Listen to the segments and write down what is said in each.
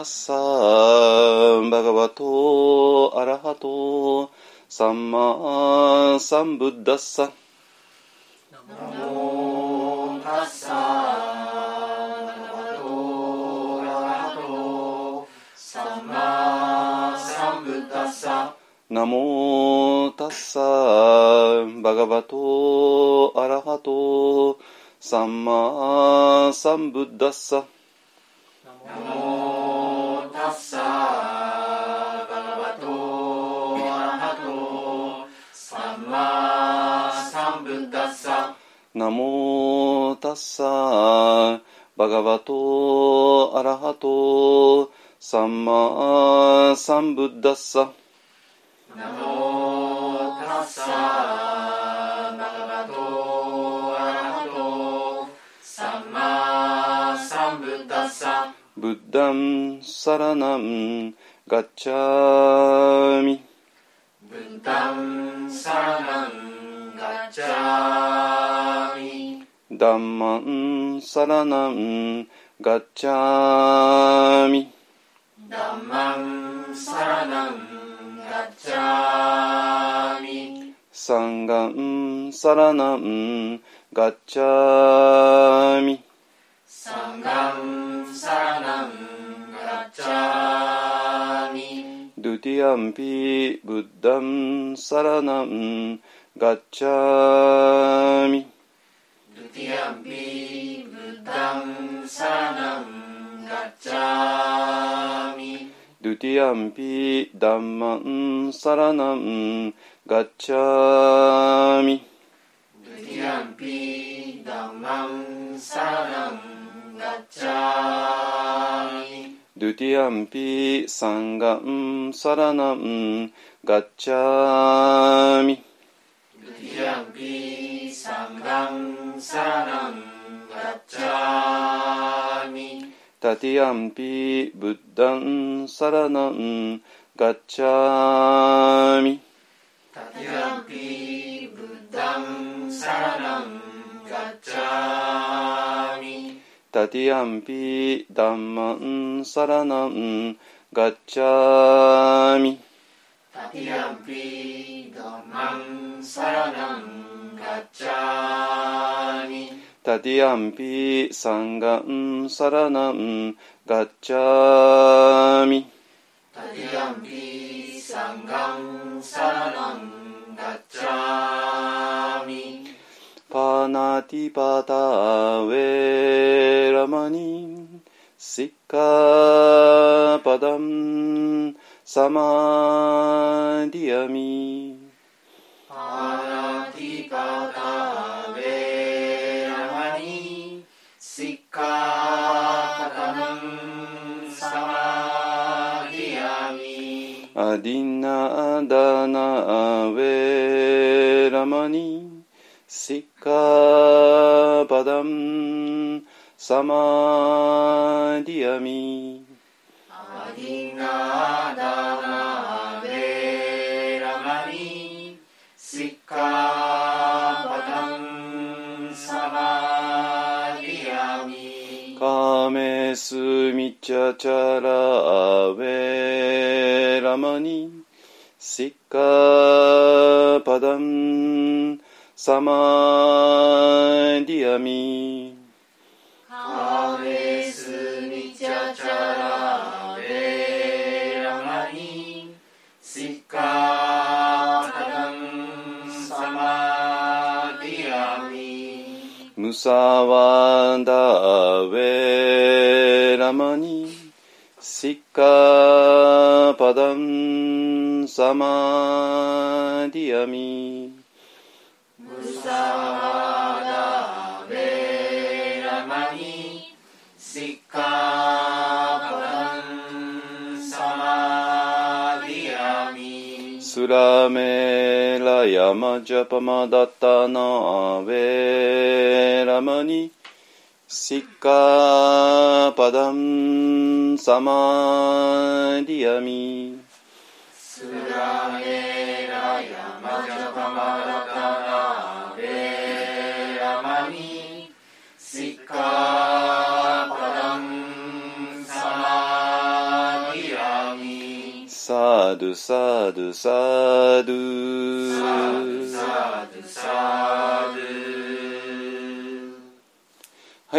タッサーバガバトアラハトサンマサンブッダッサナモタッサーバガバトアラハトサンマサンブッダッサナモタッサーバガバトアラハトサンマサンブッダッササンマサンブッダッサナモタッサーバガバトアラハトサンマサンブッダッサブッダンサラナンガッチャーミブッダンサラナンガッチャーミダンマンサラナンガッチャーサラナンガッチャーミサンガンサラナンガッチャーミドゥティアンピブッダンサラナンガッチャーミドゥティアンピブッダンサラナンガッチャーミドゥティアンピダンマンサラナンガッチャーティアンピサンガンサラナンガッチャーミ。ドゥティアンピサンガンサラナンガッチャーミ。タティアンピブッダンサラナンガッチャーミ。タティアンピブッダンサラナンガッチャーミタティアンピダンマンサラナンガッチャーミタティアンピダンマンサラナンガッチャーミタティアンピサンガンサラナンガッチャーミタティアンピサンガンサラナンガッチャーミパナティパタウェラマニシッカパダンサマディアミパナティパタベラマニシッカパタナンサマディアミアディナダナウェラマニシッカパダンサマディアミアディナダナベラマニシッカパタンサマディアミカメスミチャチャラウェラマニシッカパダンサママジャパマダタナーベラマニシカパダンサマディアミスラメラヤマジャパマダタナーベラマニシッカサードゥサードゥサ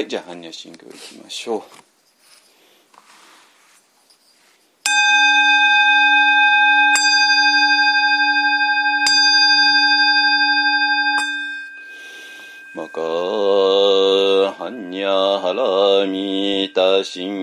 はいじゃあ般若心経いきましょう。マカハニャハラミタシン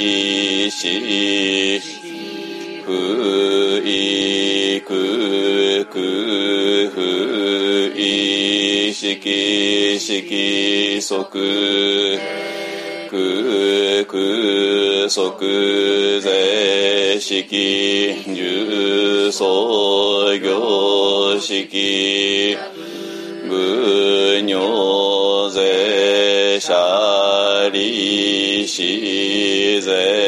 者利子不意空空不意識色即空空即税式重創業式無尿税者利子税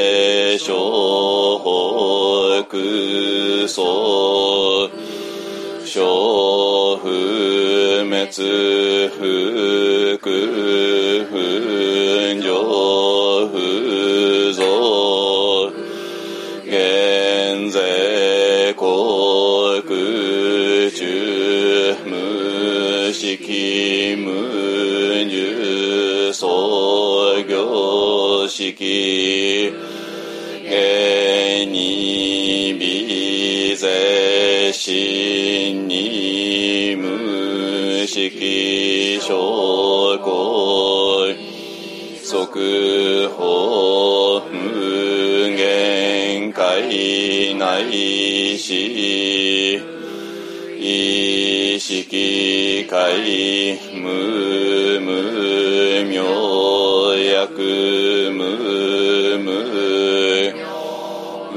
界内し意識界無無明薬無無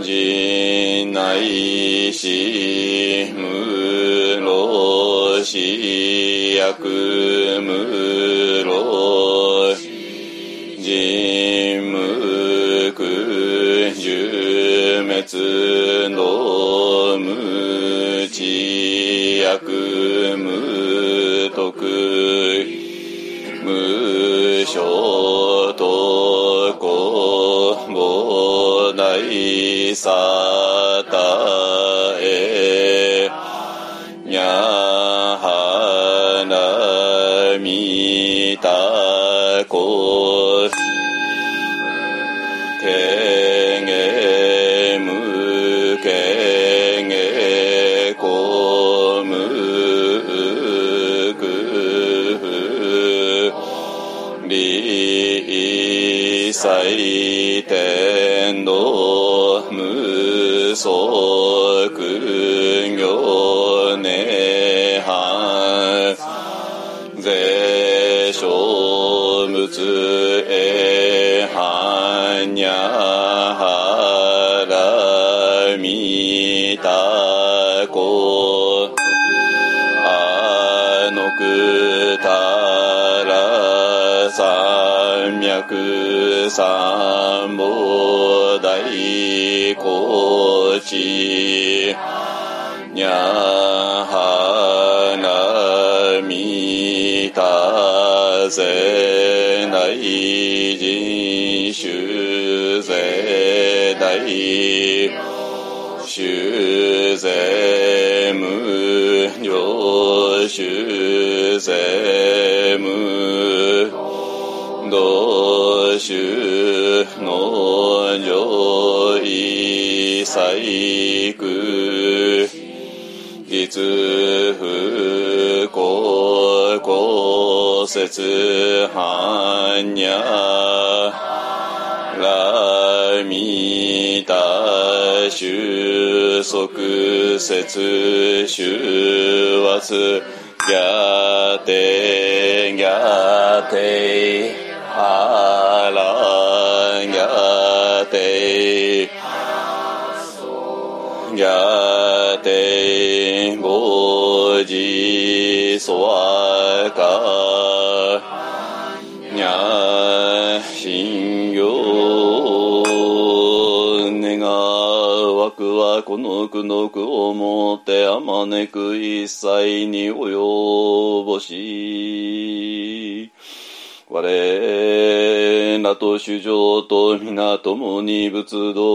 人内し無老死般若ラミタ収束節収主上と皆共に仏道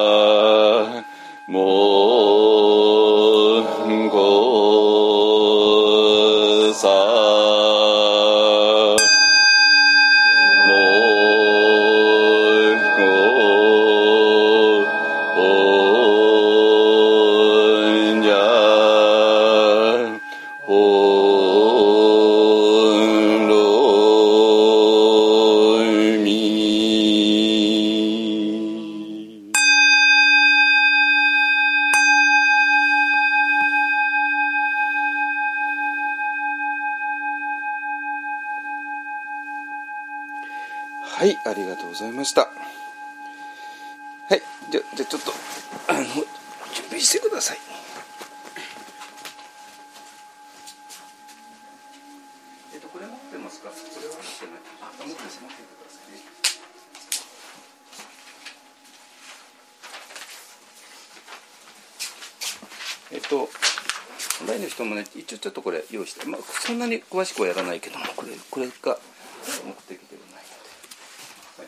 詳しくはやらないけども、これ、これが目的ではないので。はい。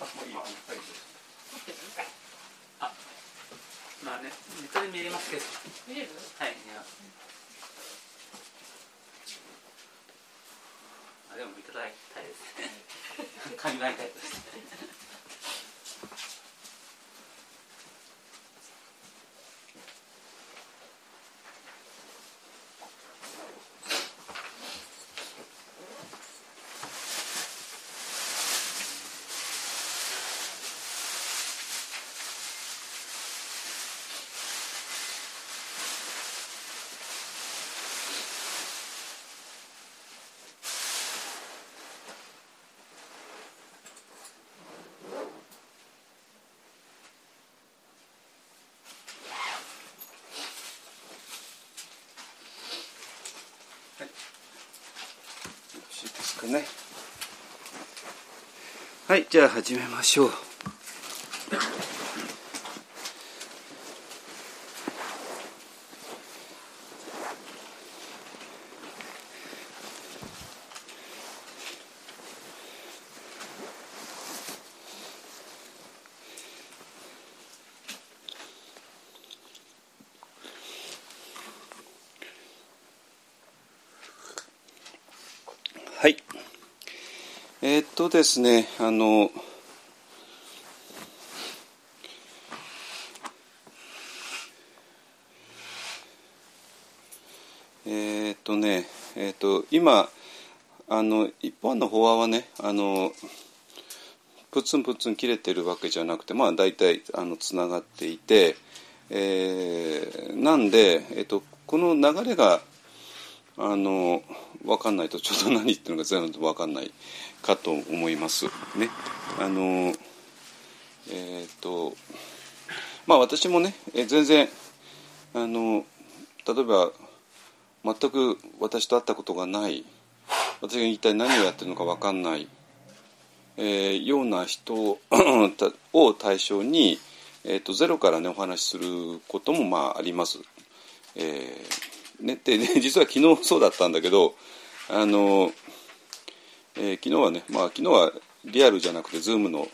あ、もういいよ。はい。あまあねネットで見れますけど見れるはいいやあでもいただきたいですね考えたいですよろしいですかね。はい、じゃあ始めましょう。はい。えーっとですね、あの、えっとね、えっと、今、あの、一本の法話はね、あの、プツンプツン切れてるわけじゃなくて、まあ大体、あの、つながっていて、えーなんで、えっと、この流れが、あの分かんないとちょっと何言ってるのか全部分かんない。かと思いますね。あのえっ、とまあ私もね全然あの例えば全く私と会ったことがない私が一体何をやってるのか分かんない、えーような人 を対象に、えー、とゼロからねお話しすることもまああります。えーね、で実は昨日そうだったんだけどあの、えー昨日はね、まあ、昨日はリアルじゃなくて Zoom の、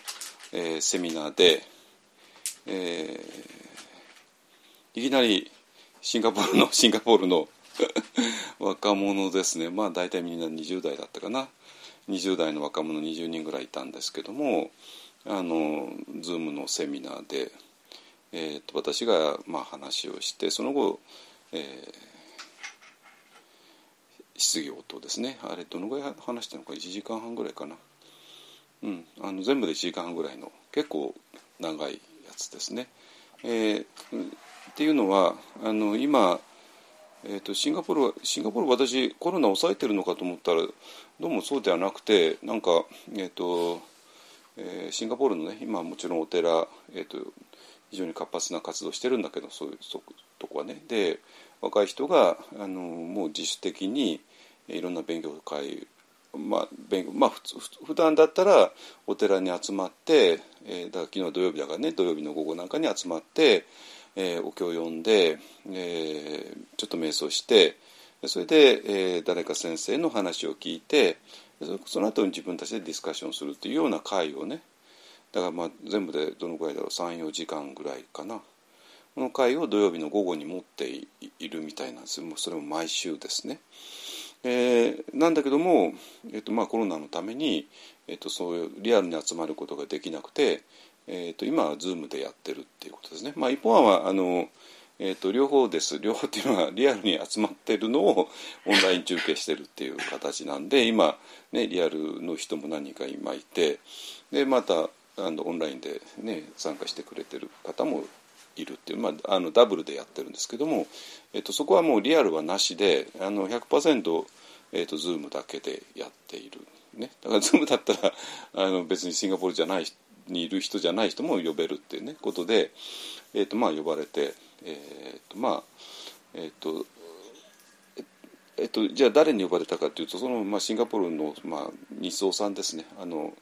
えーセミナーで、えーいきなりシンガポールのシンガポールの 若者ですね。まあ大体みんな20代だったかな。20代の若者20人ぐらいいたんですけどもあの Zoom のセミナーで、えー、と私がまあ話をしてその後、えー、質疑応答ですねあれどのぐらい話したのか1時間半ぐらいかな、うん、あの全部で1時間半ぐらいの結構長いやつですね。えー、っていうのはあの今、えーと、シンガポールはシンガポール私コロナ抑えてるのかと思ったらどうもそうではなくてなんか、えーとえー、シンガポールのね今もちろんお寺、えーと、非常に活発な活動してるんだけどそういうとこはねで若い人があのもう自主的にいろんな勉強会まあ勉まあ、普段だったらお寺に集まって、えー、だから昨日土曜日だからね土曜日の午後なんかに集まって、えー、お経を読んで、えー、ちょっと瞑想してそれで、えー、誰か先生の話を聞いてその後に自分たちでディスカッションするっていうような会をねだからまあ全部でどのぐらいだろう34時間ぐらいかな。この会を土曜日の午後に持っているみたいなんですもうそれも毎週ですね。えー、なんだけども、えーとまあ、コロナのために、えーと、そういうリアルに集まることができなくて、えーと、今は Zoom でやってるっていうことですね。まあ、一方はあの、えーと、両方です両方っていうのはリアルに集まってるのをオンライン中継してるっていう形なんで今、ね、リアルの人も何人か今いてでまたあのオンラインで、ね、参加してくれてる方もいるっていう、まあ、あのダブルでやってるんですけども、えっと、そこはもうリアルはなしであの100%、えっと、Zoom だけでやっている、ね、だから Zoom だったらあの別にシンガポールじゃないにいる人じゃない人も呼べるっていうねことで、えっとまあ、呼ばれて、えっとまあえっとえっと、じゃあ誰に呼ばれたかというとその、まあ、シンガポールの、まあ、日蔵さんですね。あの、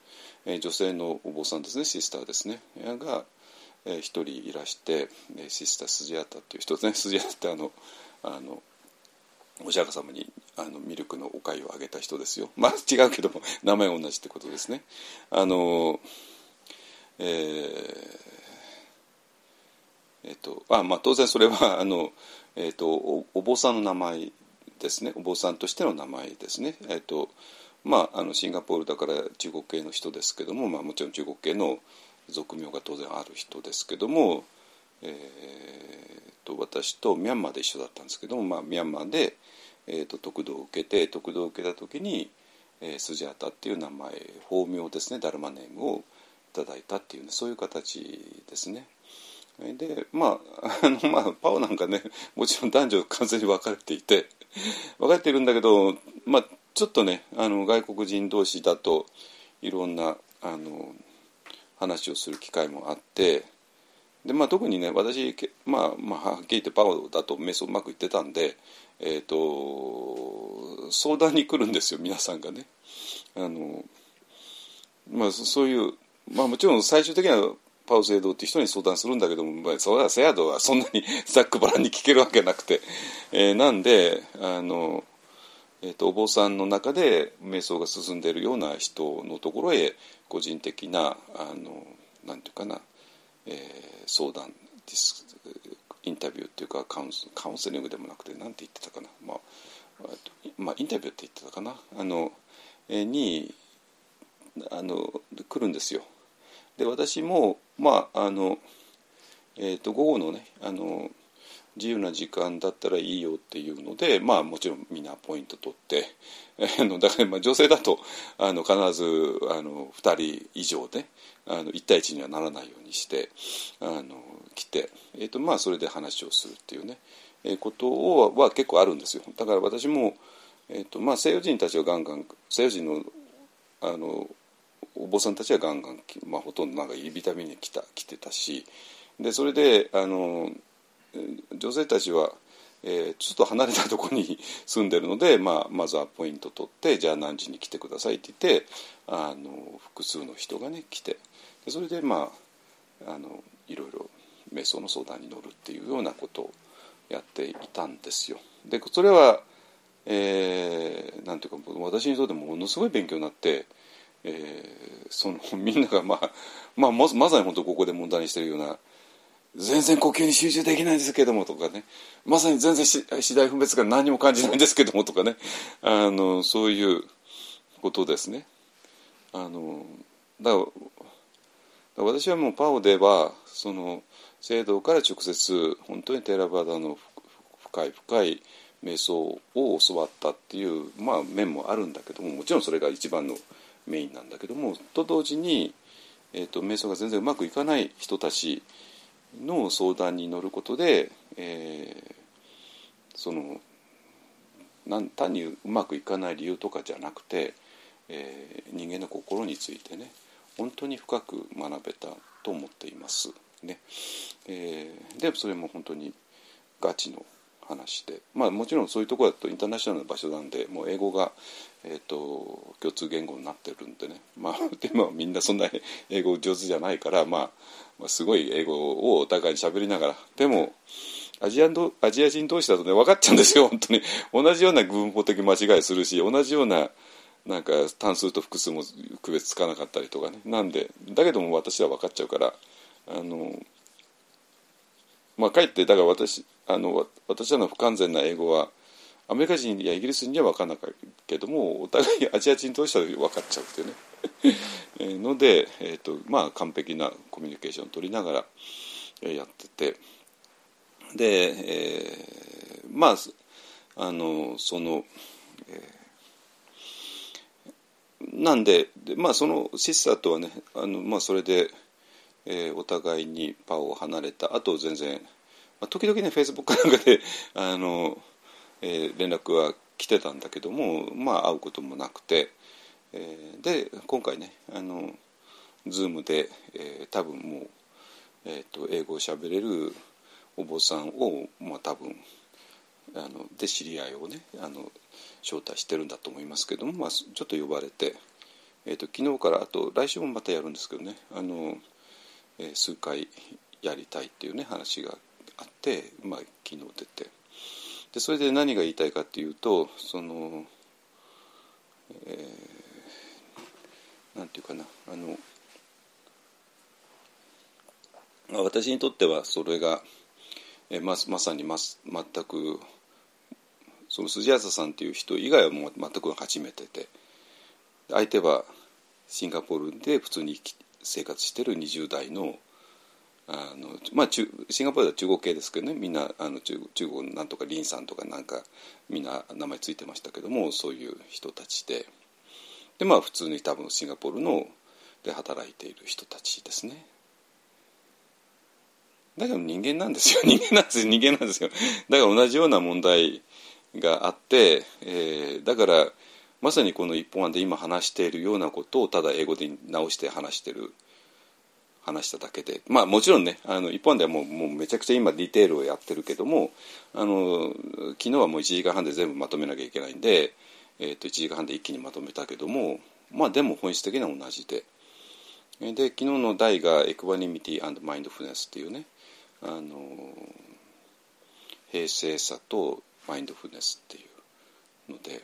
え、女性のお坊さんですね。シスターですね。が、え、一人いらして、え、シスタースジアタっていう人ですね スジアタってあのあのお釈迦様にあのミルクのお粥をあげた人ですよ。まあ違うけども名前同じってことですね。あのえー、えー、とあまあ当然それはあの、えーと、おお坊さんの名前ですね。お坊さんとしての名前ですね。えっ、とまああのシンガポールだから中国系の人ですけども、まあ、もちろん中国系の俗名が当然ある人ですけども、えーと、私とミャンマーで一緒だったんですけども、まあ、ミャンマーで、えーと、得度を受けて得度を受けた時に、えー、スジャータっていう名前法名ですねダルマネームをいただいたっていう、ね、そういう形ですね。でまああの、まあ、パオなんかねもちろん男女完全に分かれていて分かれているんだけど、まあ、ちょっとねあの外国人同士だといろんなあの話をする機会もあってで、まあ、特にね私、まあ、まあはっきり言ってパワーだと瞑想うまくいってたんで、えーと、相談に来るんですよ皆さんがね。あのまあ、そういう、まあ、もちろん最終的にはパウ制度って人に相談するんだけども、まあ、それはセアドはそんなに ざっくばらんに聞けるわけなくて、えー、なんであのえーと、お坊さんの中で瞑想が進んでいるような人のところへ個人的なあのなんていうかな、えー、相談ディスインタビューっていうかカウンカウンセリングでもなくて何て言ってたかな、まあ、まあ、インタビューって言ってたかな。あの、えー、にあの来るんですよ。で私もまああの、えーと午後のねあの自由な時間だったらいいよっていうのでまあもちろんみんなポイント取ってだからまあ女性だとあの必ずあの2人以上であの1対1にはならないようにしてあの来て、えーとまあ、それで話をするっていうね、えー、ことをは結構あるんですよ。だから私も、えーとまあ、西洋人たちはガンガン西洋人のあのお坊さんたちはガンガン、まあ、ほとんどなんか指旅に来た来てたしでそれであの女性たちは、えー、ちょっと離れたところに 住んでるので、まあ、まずはポイント取ってじゃあ何時に来てくださいって言ってあの複数の人がね来てでそれでまああのいろいろ瞑想の相談に乗るっていうようなことをやっていたんですよ。でそれは、えー、なんていうか私にとってものすごい勉強になって、えー、そのみんなが、まあ、まあまさに本当ここで問題にしてるような全然呼吸に集中できないんですけどもとかねまさに全然次第分別が何も感じないんですけどもとかねあのそういうことですね。あのだから私はもうパオではその聖堂から直接本当にテラバダの深い深い瞑想を教わったっていう、まあ、面もあるんだけどももちろんそれが一番のメインなんだけどもと同時に、えーと、瞑想が全然うまくいかない人たちの相談に乗ることで、えー、そのなん単にうまくいかない理由とかじゃなくて、えー、人間の心についてね本当に深く学べたと思っています。ね。えー、でそれも本当にガチの話で。まあもちろんそういうところだとインターナショナルな場所なんでもう英語が、えーと、共通言語になってるんでね。まあ でもみんなそんな英語上手じゃないから、まあ、まあすごい英語をお互いに喋りながら。でもアジアアジア人同士だとね分かっちゃうんですよ。本当に。同じような文法的間違いするし同じようななんか単数と複数も区別つかなかったりとかね。なんでだけども私は分かっちゃうからあのまあかえってだから私あの私らの不完全な英語はアメリカ人やイギリス人には分からないけどもお互いアジア人同士は分かっちゃうっていうね。ので、えーとまあ、完璧なコミュニケーションを取りながら、えやってて。で、えー、まああのその、えー、なんでで、まあ、そのシスターとはねあの、まあ、それで、えー、お互いにパオを離れたあと全然まあ、時々ねフェイスブックなんかであの、えー、連絡は来てたんだけどもまあ会うこともなくて、えー、で今回ねあの Zoom で、えー、多分もう、えーと、英語をしゃべれるお坊さんを、まあ、多分あので知り合いをねあの招待してるんだと思いますけども、まあ、ちょっと呼ばれて、えーと、昨日からあと来週もまたやるんですけどねあの、えー、数回やりたいっていうね話があって、まあ、昨日出て。でそれで何が言いたいかっていうとその、えー、なんていうかなあの私にとってはそれが、えままさにま全くその筋浅さんっていう人以外はもう全く初めてで相手はシンガポールで普通に生活してる20代のあのまあ中シンガポールは中国系ですけどね。みんなあの中中国なんとかリンさんとかなんかみんな名前ついてましたけどもそういう人たちで。でまあ普通に多分シンガポールので働いている人たちですね。だけど人間なんですよ。人間なんですよ。人間なんですよ。だから同じような問題があって、えー、だからまさにこの一本案で今話しているようなことをただ英語で直して話している話しただけで。まあもちろんねあの一般ではもうもうめちゃくちゃ今ディテールをやってるけどもあの昨日はもう1時間半で全部まとめなきゃいけないんで、えー、と1時間半で一気にまとめたけどもまあでも本質的には同じで。で昨日の題が「エクバニミティマインドフルネス」っていうねあの平静さとマインドフルネスっていうので、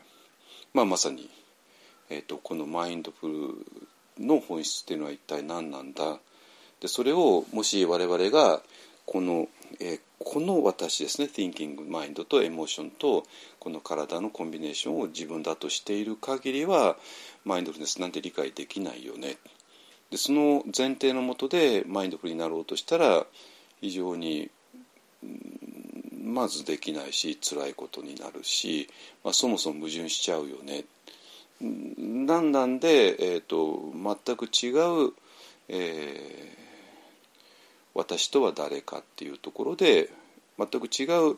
まあ、まさに、えーとこのマインドフルの本質っていうのは一体何なんだでそれをもし我々がこの、えー、この私ですね Thinking マインドとエモーションとこの体のコンビネーションを自分だとしている限りはマインドフルネスなんて理解できないよねでその前提のもとでマインドフルになろうとしたら非常にまずできないし辛いことになるし、まあ、そもそも矛盾しちゃうよね。なんなんで、えーと、全く違う、えー私とは誰かっていうところで全く違う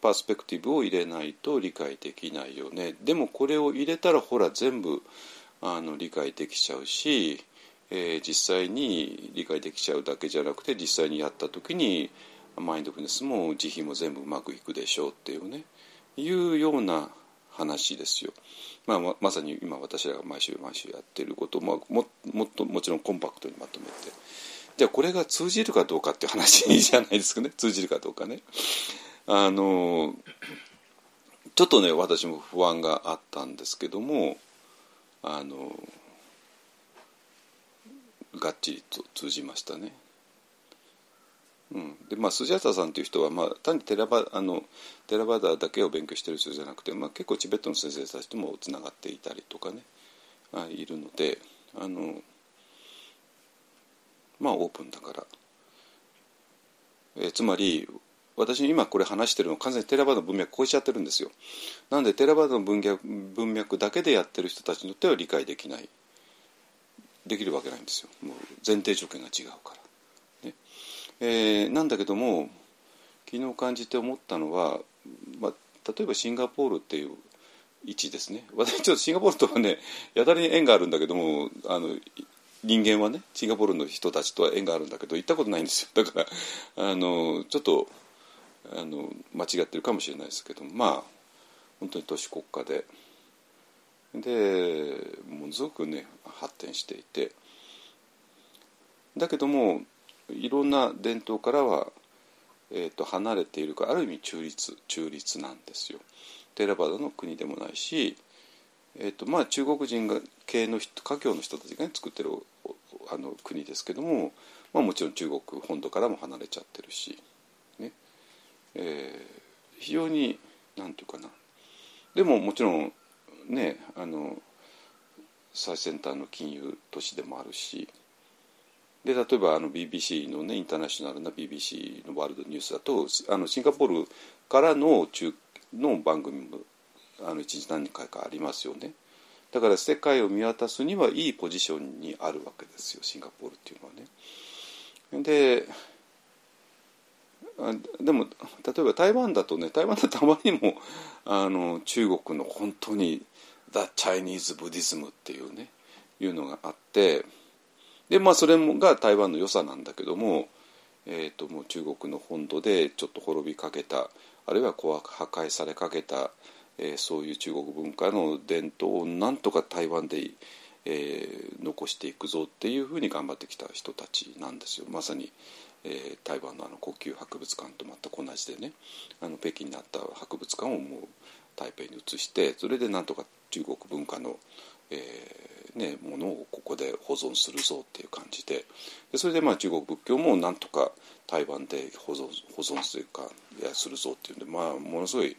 パースペクティブを入れないと理解できないよね。でもこれを入れたらほら全部あの理解できちゃうし、えー、実際に理解できちゃうだけじゃなくて実際にやった時にマインドフルネスも慈悲も全部うまくいくでしょうっていうね。いうような話ですよ。まあ、まさに今私らが毎週毎週やってることもももっともちろんコンパクトにまとめて。じゃあこれが通じるかどうかっていう話じゃないですかね 通じるかどうかね。あのちょっとね私も不安があったんですけどもあのがっちりと通じましたね。うん、でまあスジャタさんという人は、まあ、単にテラバあのテラバダだけを勉強してる人じゃなくて、まあ、結構チベットの先生たちともつながっていたりとかねあいるのであのまあオープンだから、えつまり私今これ話してるの完全にテラバダの文脈超えちゃってるんですよ。なんでテラバダの文脈文脈だけでやってる人たちにとっては理解できない。できるわけないんですよ。もう前提条件が違うから、ね。えーなんだけども昨日感じて思ったのは、まあ、例えばシンガポールっていう位置ですね。私ちょっとシンガポールとはねやたらに縁があるんだけどもあの人間はねシンガポールの人たちとは縁があるんだけど行ったことないんですよ。だからあのちょっとあの間違ってるかもしれないですけどまあ本当に都市国家で。でものすごくね発展していて。だけどもいろんな伝統からは、えー、と離れているかある意味中立中立なんですよ。テラバダの国でもないし、えーとまあ、中国人が系の人華僑の人たちが、ね、作ってるあの国ですけども、まあ、もちろん中国本土からも離れちゃってるし、ね。えー非常になんていうかな。でももちろんねあの最先端の金融都市でもあるしで例えばあの BBC のねインターナショナルな BBC のワールドニュースだとあのシンガポールからの中の番組もあの一日何回かありますよねだから世界を見渡すにはいいポジションにあるわけですよシンガポールっていうのはね。ででも例えば台湾だとね台湾だとたまにもあの中国の本当に「The Chinese Buddhism」っていうねいうのがあってでまあそれが台湾の良さなんだけども,、えー、ともう中国の本土でちょっと滅びかけたあるいは破壊されかけた、えーそういう中国文化の伝統をなんとか台湾で、えー残していくぞっていうふうに頑張ってきた人たちなんですよ。まさに、えー台湾のあの故宮博物館と全く同じでねあの北京にあった博物館をもう台北に移してそれでなんとか中国文化の、えーね、ものをここで保存するぞっていう感じででそれでまあ中国仏教もなんとか台湾で保存保存するかいやするぞっていうんで、まあ、ものすごい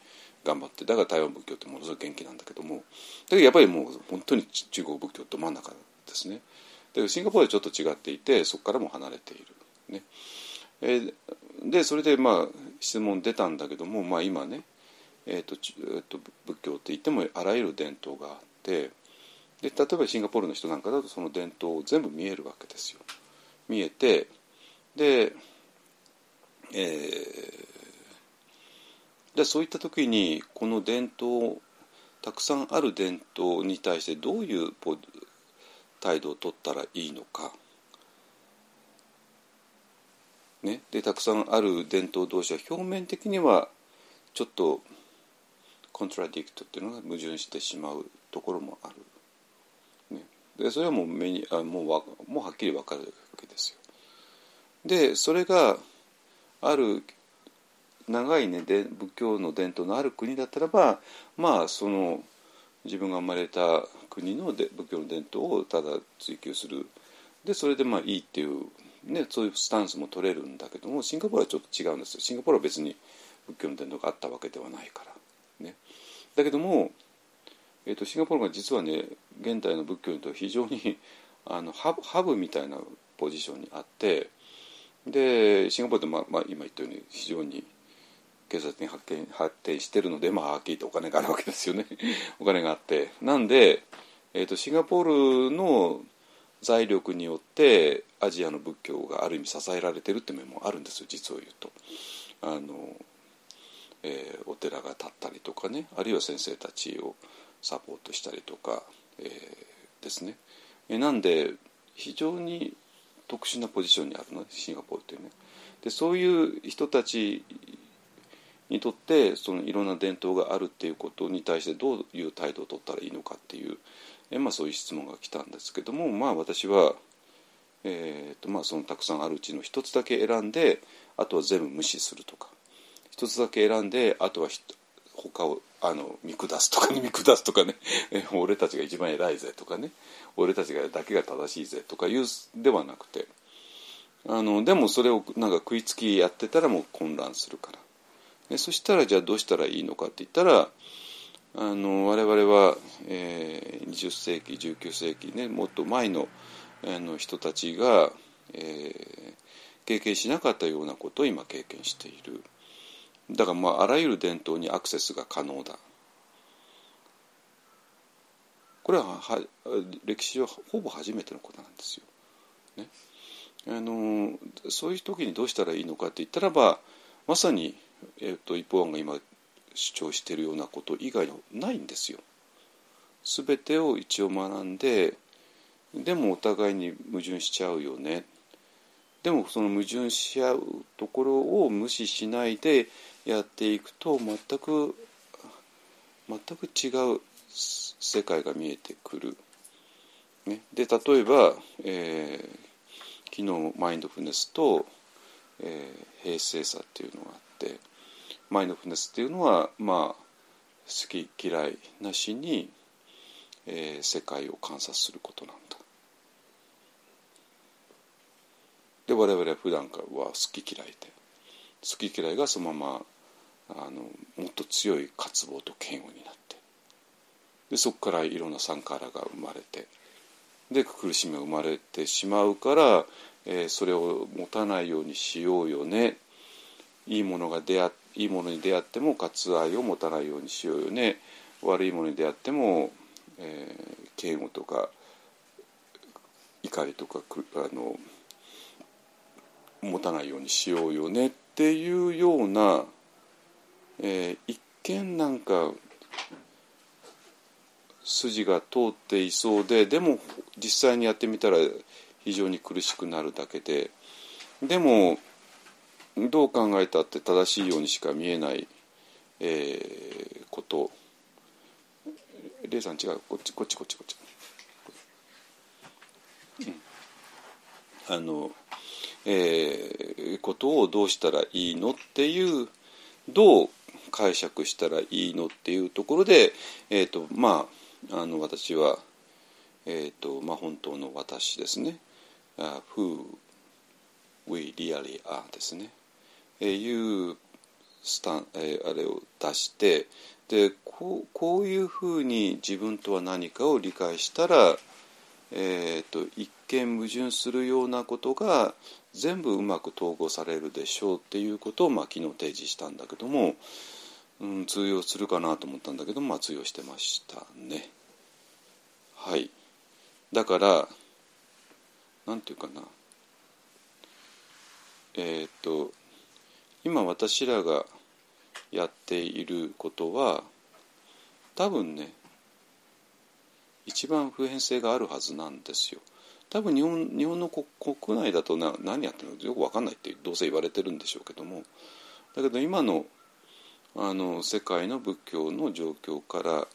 頑張ってだから台湾仏教ってものすごい元気なんだけどもだけどやっぱりもう本当に中国仏教と真ん中ですね。だけどシンガポールはちょっと違っていてそこからも離れている。ね。えーでそれでまあ質問出たんだけども、まあ、今ね、えーとえーと仏教って言ってもあらゆる伝統があってで例えばシンガポールの人なんかだとその伝統を全部見えるわけですよ。見えてで,、えーでそういった時にこの伝統たくさんある伝統に対してどういう態度を取ったらいいのか。ね、でたくさんある伝統同士は表面的にはちょっとコントラディクトっていうのが矛盾してしまうところもある、ね、でそれはもう目にあもうわもうはっきり分かるわけですよ。でそれがある長いねで仏教の伝統のある国だったらばまあその自分が生まれた国ので仏教の伝統をただ追求する。でそれでまあいいっていう、ね、そういうスタンスも取れるんだけどもシンガポールはちょっと違うんですよ。シンガポールは別に仏教の伝統があったわけではないから。ね。だけども、えー、とシンガポールが実はね現代の仏教にとって非常に あのハブハブみたいなポジションにあってでシンガポールって、まあまあ、今言ったように非常に警察に発展発展してるのでまあはっきりとお金があるわけですよね お金があってなんで、えー、とシンガポールの財力によってアジアの仏教がある意味支えられてるって面もあるんですよ実を言うと。あのえーお寺が建ったりとかねあるいは先生たちをサポートしたりとか、えーですね。えーなんで非常に特殊なポジションにあるのシンガポールっていうね。でそういう人たちにとってそのいろんな伝統があるっていうことに対してどういう態度を取ったらいいのかっていう、えまあ、そういう質問が来たんですけどもまあ私は、えーとまあ、そのたくさんあるうちの一つだけ選んであとは全部無視するとか一つだけ選んであとは他をあの見下すとか 見下すとかね俺たちが一番偉いぜとかね俺たちがだけが正しいぜとかいうではなくてあのでもそれをなんか食いつきやってたらもう混乱するから。でそしたらじゃあどうしたらいいのかって言ったらあの我々は、えー、20世紀19世紀ねもっと前のあの人たちが、えー、経験しなかったようなことを今経験している。だからまああらゆる伝統にアクセスが可能だ。これはは歴史上ほぼ初めてのことなんですよ。ね、あのそういう時にどうしたらいいのかって言ったらばまさに、えーと、一方案が今主張しているようなこと以外のないんですよ。全てを一応学んででもお互いに矛盾しちゃうよねでもその矛盾し合うところを無視しないでやっていくと全く全く違う世界が見えてくる。ね、で例えば、えー、昨日マインドフルネスと、えー、平静さっていうのがあってマインドフルネスっていうのはまあ好き嫌いなしに、えー、世界を観察することなんだ。で我々は普段からは好き嫌いで好き嫌いがそのままあのもっと強い渇望と嫌悪になってでそこからいろんなサンカラが生まれてで苦しみが生まれてしまうから、えー、それを持たないようにしようよねいいものが出会いいものに出会っても割愛を持たないようにしようよね。悪いものに出会っても、えー、嫌悪とか怒りとかあの持たないようにしようよねっていうような、えー、一見なんか筋が通っていそうででも実際にやってみたら非常に苦しくなるだけで。でもどう考えたって正しいようにしか見えない、えー、こと。レイさん違う？こっちこっちこっちこっち、うん、あのえー、ことをどうしたらいいのっていうどう解釈したらいいのっていうところで、えーとまあ、あの私は、えーとまあ、本当の私ですね「uh, Who we really are」ですね、えー、いうスタン、えー、あれを出してでこうこういうふうに自分とは何かを理解したら、えーと、一見矛盾するようなことが全部うまく統合されるでしょうっていうことを、まあ、昨日提示したんだけども、うん、通用するかなと思ったんだけど、まあ、通用してましたね。はいだからなんていうかなえっ、と今私らがやっていることは多分ね一番普遍性があるはずなんですよ。多分日本日本の国内だとな何やってるのかよく分かんないってどうせ言われてるんでしょうけども。だけど今のあの世界の仏教の状況から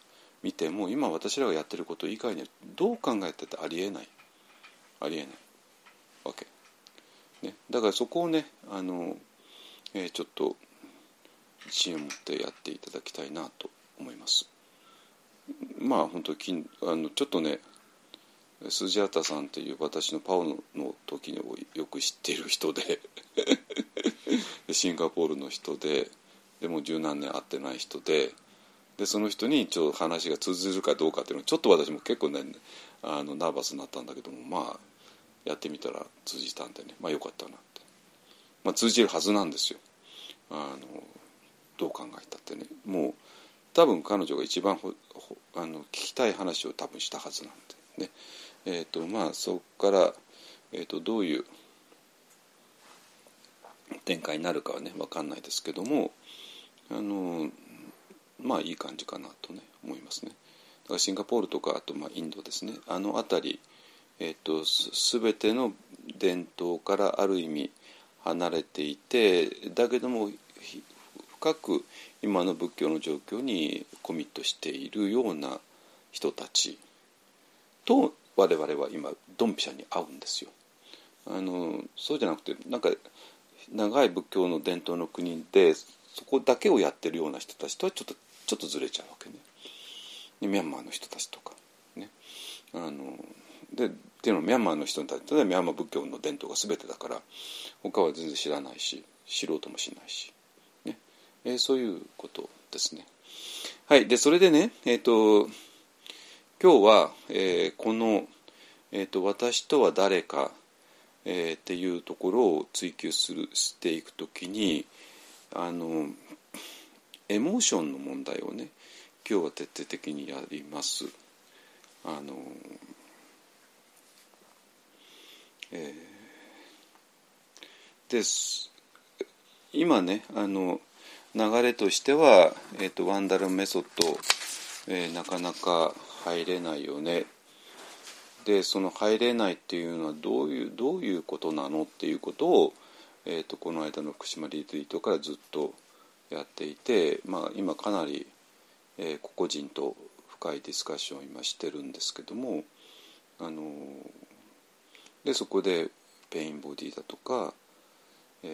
見ても今私らがやってること以外にはどう考えててありえない。ありえない。わけ、ね、だからそこをねあの、えー、ちょっと自信を持ってやっていただきたいなと思います。まあ本当にあのちょっとねスジャータさんという私のパオの時によく知っている人で シンガポールの人ででも十何年会ってない人ででその人にちょっと話が通じるかどうかっていうのはちょっと私も結構ねあのナーバスになったんだけどもまあやってみたら通じたんでねまあよかったな、まあ、通じるはずなんですよ。あのどう考えたってね。もう多分彼女が一番ほほあの聞きたい話を多分したはずなんでね。えーとまあ、そこから、えーと、どういう展開になるかはね分かんないですけどもあのまあいい感じかなとね思いますね。だからシンガポールとかあとまあインドですね。あの辺り、えーと、す全ての伝統からある意味離れていてだけども深く今の仏教の状況にコミットしているような人たちと我々は今ドンピシャに合うんですよ。あのそうじゃなくてなんか長い仏教の伝統の国でそこだけをやってるような人たちとはちょっとちょっとずれちゃうわけね。ミャンマーの人たちとかねあのでっていうのはミャンマーの人にとってはミャンマー仏教の伝統が全てだから他は全然知らないし知ろうともしないし、ねえー、そういうことですね。はいでそれでねえっ、ー、と今日は、えー、この、えーと「私とは誰か」えー、っていうところを追求するしていくときにあのエモーションの問題をね今日は徹底的にやります。あのえ、です。今ねあの流れとしては、えーと、ワンダルメソッド、えー、なかなか入れないよね。でその入れないっていうのはどういうどういうことなのっていうことを、えーと、この間の福島リツイートからずっとやっていて、まあ、今かなり、えー、個々人と深いディスカッションを今してるんですけどもあのでそこでペインボディだとか、え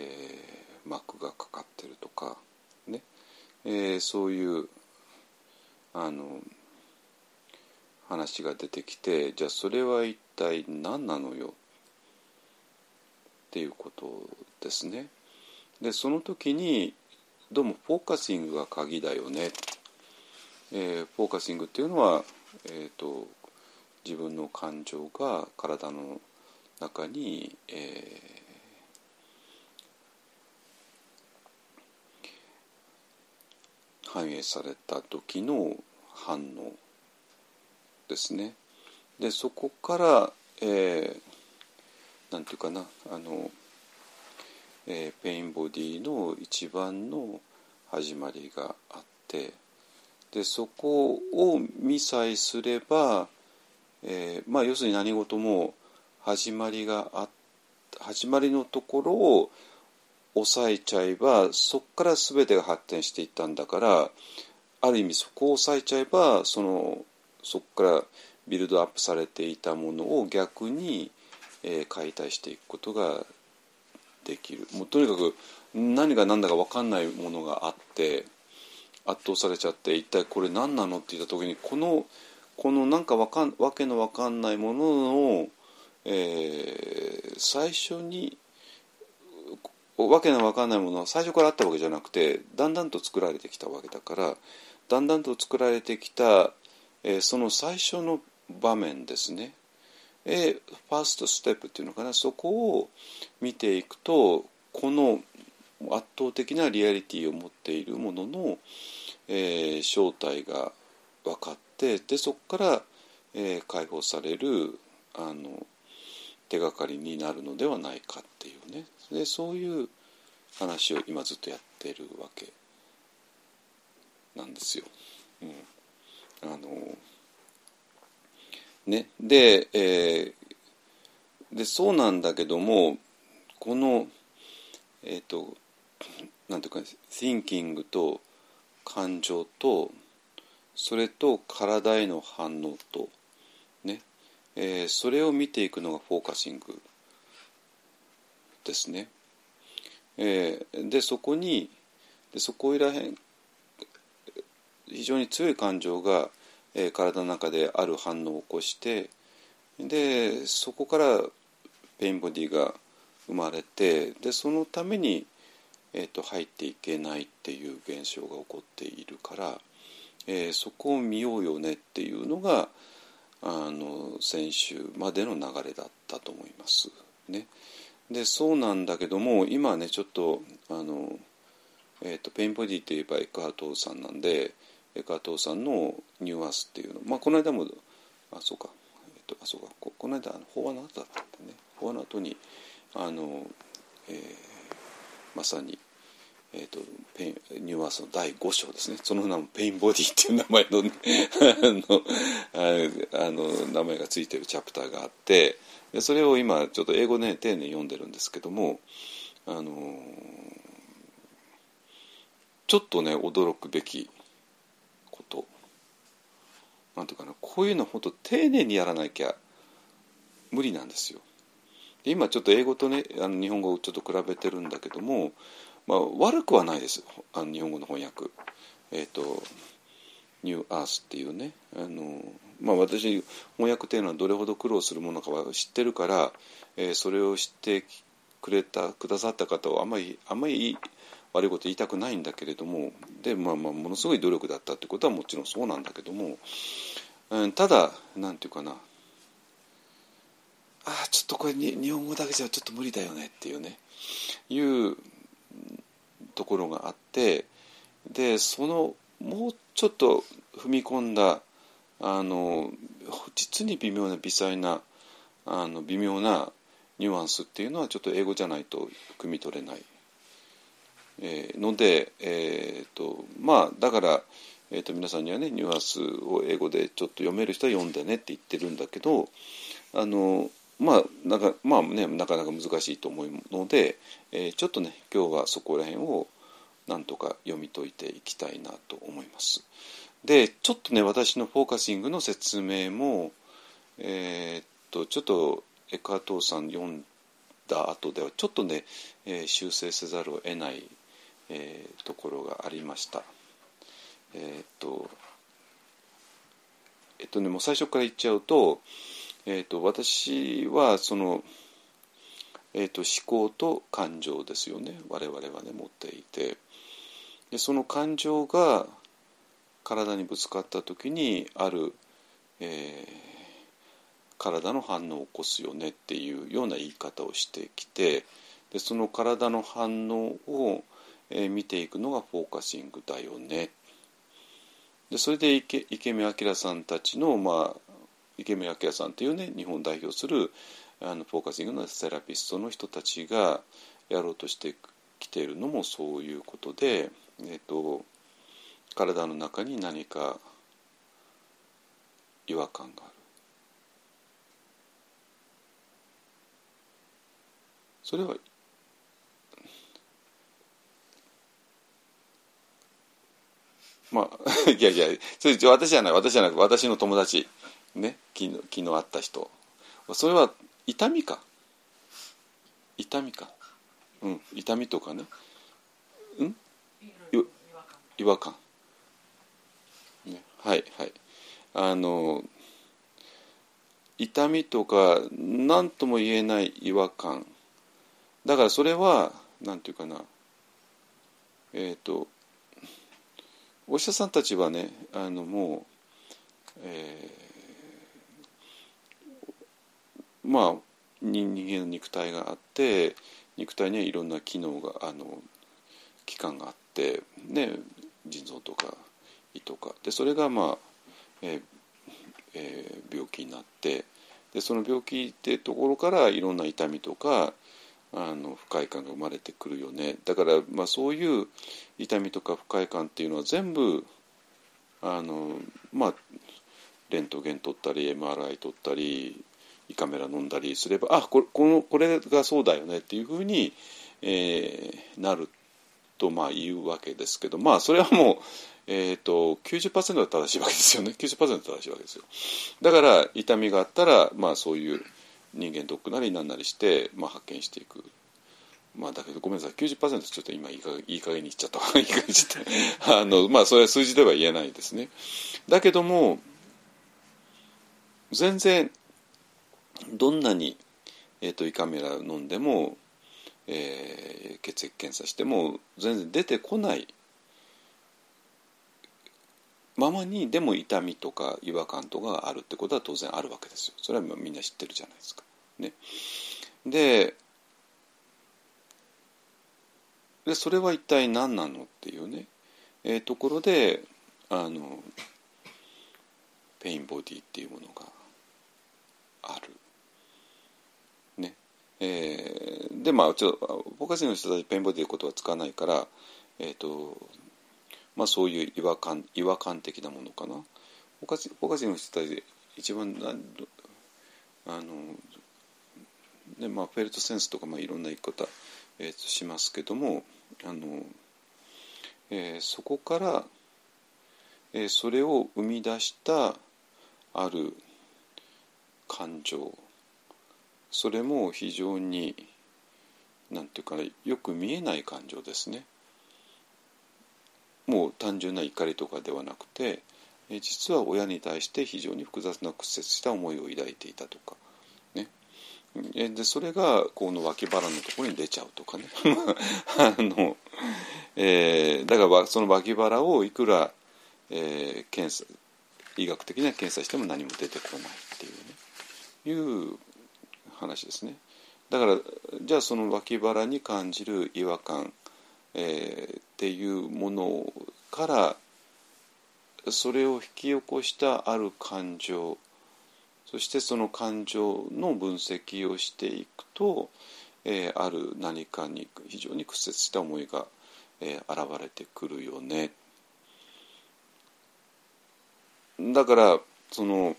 ー、膜がかかってるとかね、えー、そういうあの話が出てきてじゃあそれは一体何なのよ？っていうことですね。でその時にどうもフォーカシングが鍵だよね。えー、フォーカシングっていうのは、えーと、自分の感情が体の中に、えー、反映された時の反応ですね。でそこから、えー、なんていうかなあの、えー、ペインボディの一番の始まりがあってでそこを見さえすれば、えー、まあ要するに何事も始まりがあ始まりのところを抑えちゃえばそこから全てが発展していったんだからある意味そこを抑えちゃえばそのそこからビルドアップされていたものを逆に、えー、解体していくことができる。もうとにかく何が何だか分かんないものがあって圧倒されちゃって一体これ何なのって言った時にこのこのなんかわかんわけの分かんないものの、えー、最初にわけの分かんないものは最初からあったわけじゃなくてだんだんと作られてきたわけだからだんだんと作られてきたえー、その最初の場面ですね、えー、ファーストステップっていうのかな。そこを見ていくとこの圧倒的なリアリティを持っているものの、えー、正体が分かってでそこから、えー、解放されるあの手がかりになるのではないかっていうね。でそういう話を今ずっとやってるわけなんですよ。うん。あのね。で,、えー、でそうなんだけどもこのえっ、ー、となんていうか thinking と感情とそれと体への反応と、えー、それを見ていくのがフォーカシングですね。えー、でそこにでそこいらへん非常に強い感情が、えー、体の中である反応を起こしてでそこからpain body が生まれてでそのために、えーと、入っていけないっていう現象が起こっているから、えー、そこを見ようよねっていうのがあの先週までの流れだったと思います。ね、でそうなんだけども今ねちょっとあの、えーと、 pain body といえばエックハルトさんなんでエックハルトさんのニューアースっていうのまあこの間もあそうか、えっと、あそうか。ここの間法話の後だったんでね。法話の後にあの、えー、まさに、えーと、 pain ニューアースの第5章ですねその名も pain body っていう名前の, ね、あのあの名前がついてるチャプターがあってでそれを今ちょっと英語ね丁寧に読んでるんですけどもあのちょっとね驚くべきなんていうかなこういうの本当丁寧にやらなきゃ無理なんですよ。今ちょっと英語とねあの日本語をちょっと比べてるんだけども、まあ、悪くはないです。あの日本語の翻訳。えっ、ー、と「ニューアース」っていうね。あのまあ、私翻訳っていうのはどれほど苦労するものかは知ってるから、えーそれを知ってくれたくださった方はあんまりあんまり悪いこと言いたくないんだけれどもで、まあ、まあものすごい努力だったってことはもちろんそうなんだけども、うん、ただなんていうかな。あちょっとこれに日本語だけじゃちょっと無理だよねっていうね。いうところがあってでそのもうちょっと踏み込んだあの実に微妙な微細なあの微妙なニュアンスっていうのはちょっと英語じゃないと汲み取れない、えーので、えーとまあ、だから、えー、と皆さんにはねニュアンスを英語でちょっと読める人は読んでねって言ってるんだけどあのまあなかまあねなかなか難しいと思うので、えーちょっとね今日はそこら辺をなんとか読み解いていきたいなと思います。でちょっとね私のフォーカシングの説明もえーっとちょっとエカートーさん読んだ後ではちょっとね、えー修正せざるを得ない、えーところがありました。えーっとえっとねもう最初から言っちゃうと,、えーっと私はその、えーっと思考と感情ですよね我々はね持っていてでその感情が体にぶつかった時にある、えー体の反応を起こすよねっていうような言い方をしてきてでその体の反応を、え見ていくのがフォーカシングだよね。でそれで池池目明さんたちの、まあ、池目明さんというね日本を代表するあのフォーカシングのセラピストの人たちがやろうとしてきているのもそういうことで、えっと体の中に何か違和感がある。それはまあ いやいやそれ私じゃない私じゃなく私の友達。ね昨日昨日会った人。それは痛みか。痛みか。うん痛みとかね。うん？違和感。ね、はいはい。あの痛みとか何とも言えない違和感。だからそれは何て言うかな。えっ、とお医者さんたちはねあのもう、えーまあ人間の肉体があって肉体にはいろんな機能があの器官があってね腎臓とか胃とか。でそれがまあ、えーえー病気になってでその病気ってところからいろんな痛みとかあの不快感が生まれてくるよね。だから、まあ、そういう痛みとか不快感っていうのは全部あのまあレントゲン取ったり MRI 取ったり胃カメラ飲んだりすればあこれこのこれがそうだよねっていうふうに、えーなるとまあ言うわけですけどまあそれはもう、えー、と90%は正しいわけですよね。90%正しいわけですよ。だから痛みがあったらまあそういう人間ドックなりなんなりして、まあ、発見していく。まあだけどごめんなさい。90%ちょっと今いいか いい加減に言っちゃった。いい加減に言っちゃった。あのまあそれは数字では言えないですね。だけども全然どんなに、えー、と胃カメラ飲んでも、えー血液検査しても全然出てこないままにでも痛みとか違和感とかがあるってことは当然あるわけですよそれはみんな知ってるじゃないですか。ね、ででそれは一体何なのっていうね、えーところであのペインボディっていうものがある。えーでまあちょっとフォーカスの人たちペンボディってことは使わないから、えーとまあ、そういう違和感違和感的なものかな。フォーカスフォーカスの人たち一番なあのねまあ、フェルトセンスとか、まあ、いろんな言い方、えーとしますけどもあの、えーそこから、えーそれを生み出したある感情それも非常になんていうかなよく見えない感情ですね。もう単純な怒りとかではなくて実は親に対して非常に複雑な屈折した思いを抱いていたとか、ね、でそれがこの脇腹のところに出ちゃうとかね。あの、えー、だからその脇腹をいくら、えー、検査医学的な検査しても何も出てこないっていうね。いう話ですね。だからじゃあその脇腹に感じる違和感、えー、っていうものからそれを引き起こしたある感情そしてその感情の分析をしていくと、えー、ある何かに非常に屈折した思いが、えー、現れてくるよね。だからその、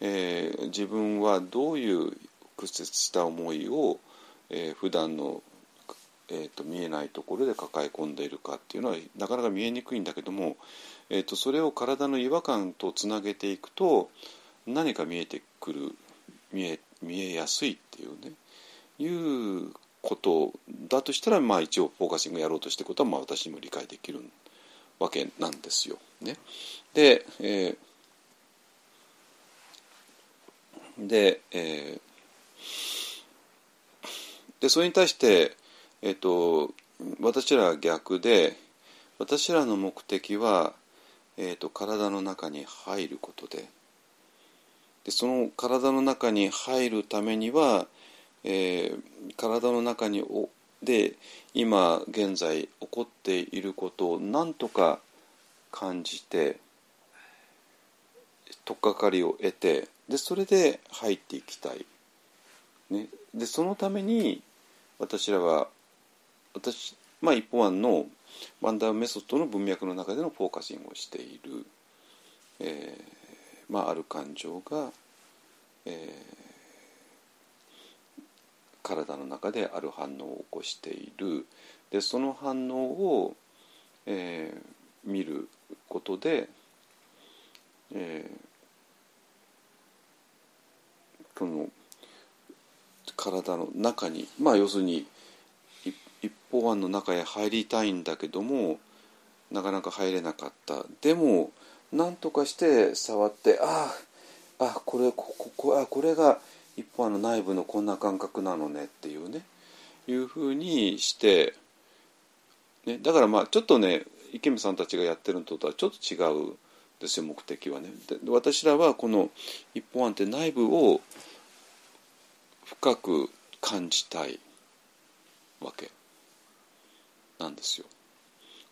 えー、自分はどういう屈折した思いを、えー、普段のえーと、見えないところで抱え込んでいるかっていうのはなかなか見えにくいんだけども、えーと、それを体の違和感とつなげていくと何か見えてくる見え見えやすいっていうねいうことだとしたら、まあ、一応フォーカシングやろうとしてることは、まあ、私にも理解できるわけなんですよ。ね、で、えー、で、えー、でそれに対してえっと、私らは逆で私らの目的は、えっと、体の中に入ることで。でその体の中に入るためには、えー、体の中におで今現在起こっていることを何とか感じて取っかかりを得てでそれで入っていきたい、ね、でそのために私らは私、まあ、一方案のワンダーメソッドの文脈の中でのフォーカシングをしている、えーまあ、ある感情が、えー、体の中である反応を起こしている。でその反応を、えー、見ることで、えー、この体の中にまあ要するに一方案の中へ入りたいんだけどもなかなか入れなかったでも何とかして触ってああこれここあこれが一方案の内部のこんな感覚なのねっていうねいうふうにして、ね、だからまあちょっとね池見さんたちがやってるのとはちょっと違うですよ目的はね。で私らはこの一方案って内部を深く感じたいわけ。なんですよ。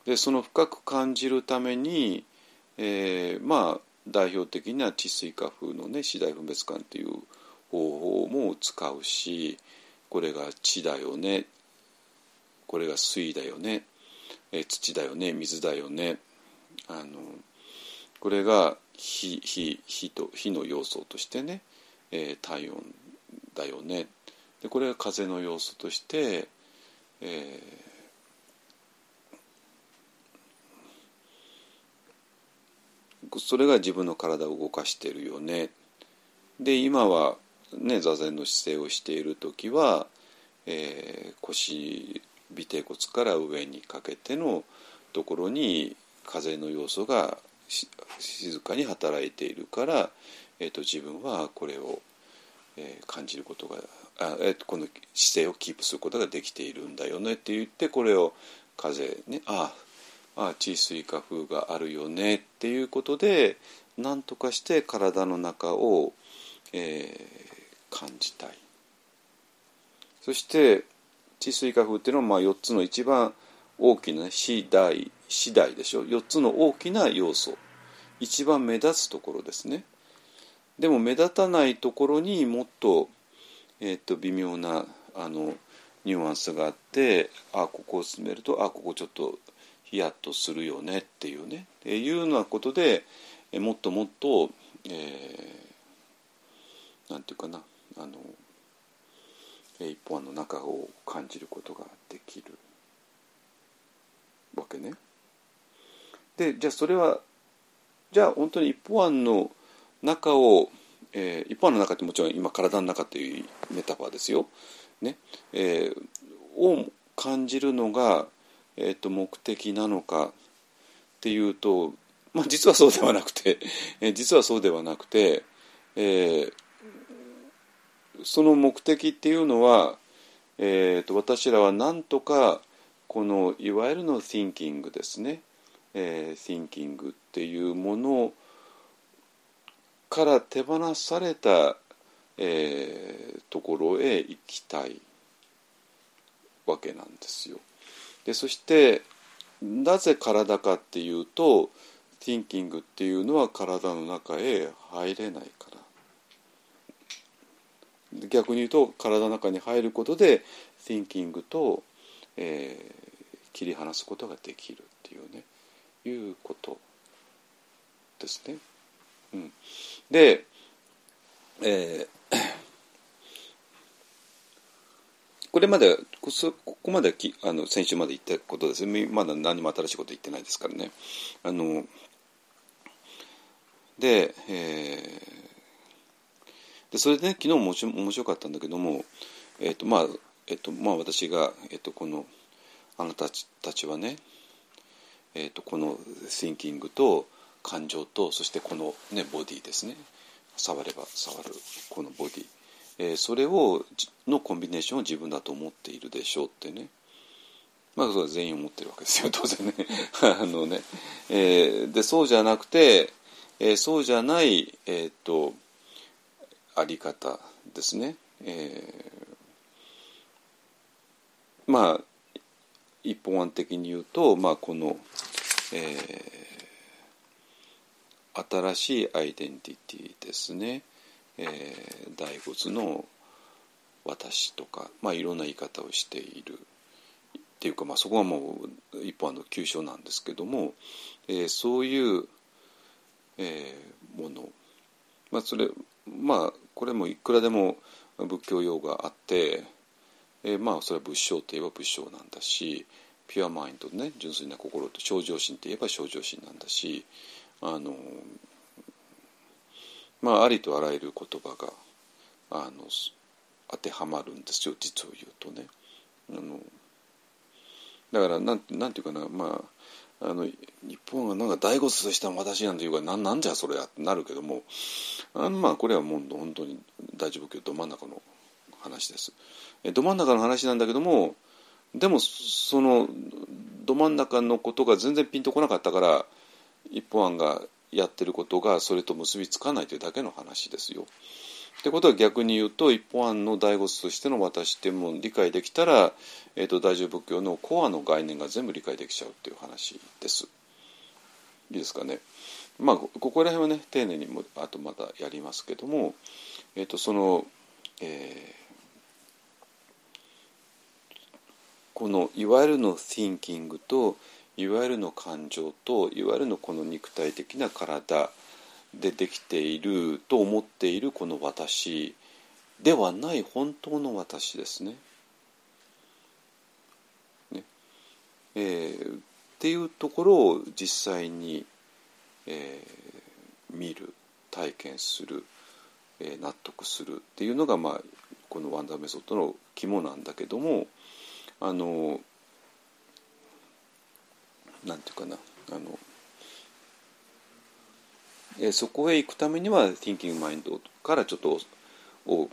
でその深く感じるために、えー、まあ代表的な治水化風のね次第分別感っていう方法も使うしこれが地だよねこれが水だよね、えー、土だよね水だよねあのこれが火火火と火の要素としてね、えー、体温だよねでこれが風の要素として、えーそれが自分の体を動かしてるよね。で今はね座禅の姿勢をしている時は、えー、腰尾てい骨から上にかけてのところに風の要素が静かに働いているから、えーと、自分はこれを、えー、感じることがあ、えーと、この姿勢をキープすることができているんだよねって言ってこれを風ねあああ地水化風があるよねっていうことで何とかして体の中を、えー、感じたい。そして地水化風っていうのはまあ4つの一番大きな次第次第でしょ？4つの大きな要素。一番目立つところですね。でも目立たないところにもっと,、えー、と微妙なあのニュアンスがあってあここを進めるとあここちょっとヒヤッとするよねっていうねっていうようなことでもっともっと、えー、なんていうかなあの一本案の中を感じることができるわけね。でじゃあそれはじゃあ本当に一本案の中を、えー、一本案の中ってもちろん今体の中っていうメタファーですよ。ねえー、を感じるのがえーと、目的なのかっていうとまあ、実はそうではなくて、え実はそうではなくて、えー、その目的っていうのは、えーと、私らは何とかこのいわゆるの thinking ですね、えー、thinking っていうものをから手放された、えー、ところへ行きたいわけなんですよ。でそしてなぜ体かっていうと thinking っていうのは体の中へ入れないから逆に言うと体の中に入ることで thinking と、えー、切り離すことができるっていうねいうことですね。うん、で、えー、これまでここまできあの先週まで言ったことですまだ何も新しいこと言ってないですからね。あので,、えー、でそれでね昨日も面白かったんだけども、えーとまあえーとまあ、私が、えーと、このあなたたちはね、えーと、この thinking と感情とそしてこの、ね、ボディですね。触れば触るこのボディ、えー、それをのコンビネーションを自分だと思っているでしょうってね。まあそれは全員思ってるわけですよ。当然ね。あのね、えー、でそうじゃなくてえー、そうじゃない、えーと、あり方ですね。え、まあ一本案的に言うと、まあ、この、えー、新しいアイデンティティですね。えー、大仏の私とか、まあ、いろんな言い方をしている。っていうか、まあ、そこはもう一本の急所なんですけども、えー、そういうえー、もの、まあ、それまあこれもいくらでも仏教用があって、えー、まあそれは仏性といえば仏性なんだしピュアマインドね純粋な心と正常心といえば正常心なんだしあのまあありとあらゆる言葉があの当てはまるんですよ実を言うとね。あのだからなんなんていうかなまああの日本がなんか大骨とした私なんていうかななんじゃそれやってなるけどもあのまあこれはもう本当に大乗仏教ど真ん中の話です。えど真ん中の話なんだけどもでもそのど真ん中のことが全然ピンとこなかったから一本案がやってることがそれと結びつかないというだけの話ですよ。ってことは逆に言うと一本案の大仏としての私っても理解できたら、えーと、大乗仏教のコアの概念が全部理解できちゃうっていう話です。いいですかね。まあここら辺はね丁寧にもあとまたやりますけども、えーと、その、えー、このいわゆるの thinking といわゆるの感情といわゆるのこの肉体的な体でできていると思っているこの私ではない本当の私ですね。ねえー、っていうところを実際に、えー、見る体験する、えー、納得するっていうのが、まあ、このワンダーメソッドの肝なんだけどもあのなんていうかなあのえそこへ行くためには Thinking Mind からちょっとを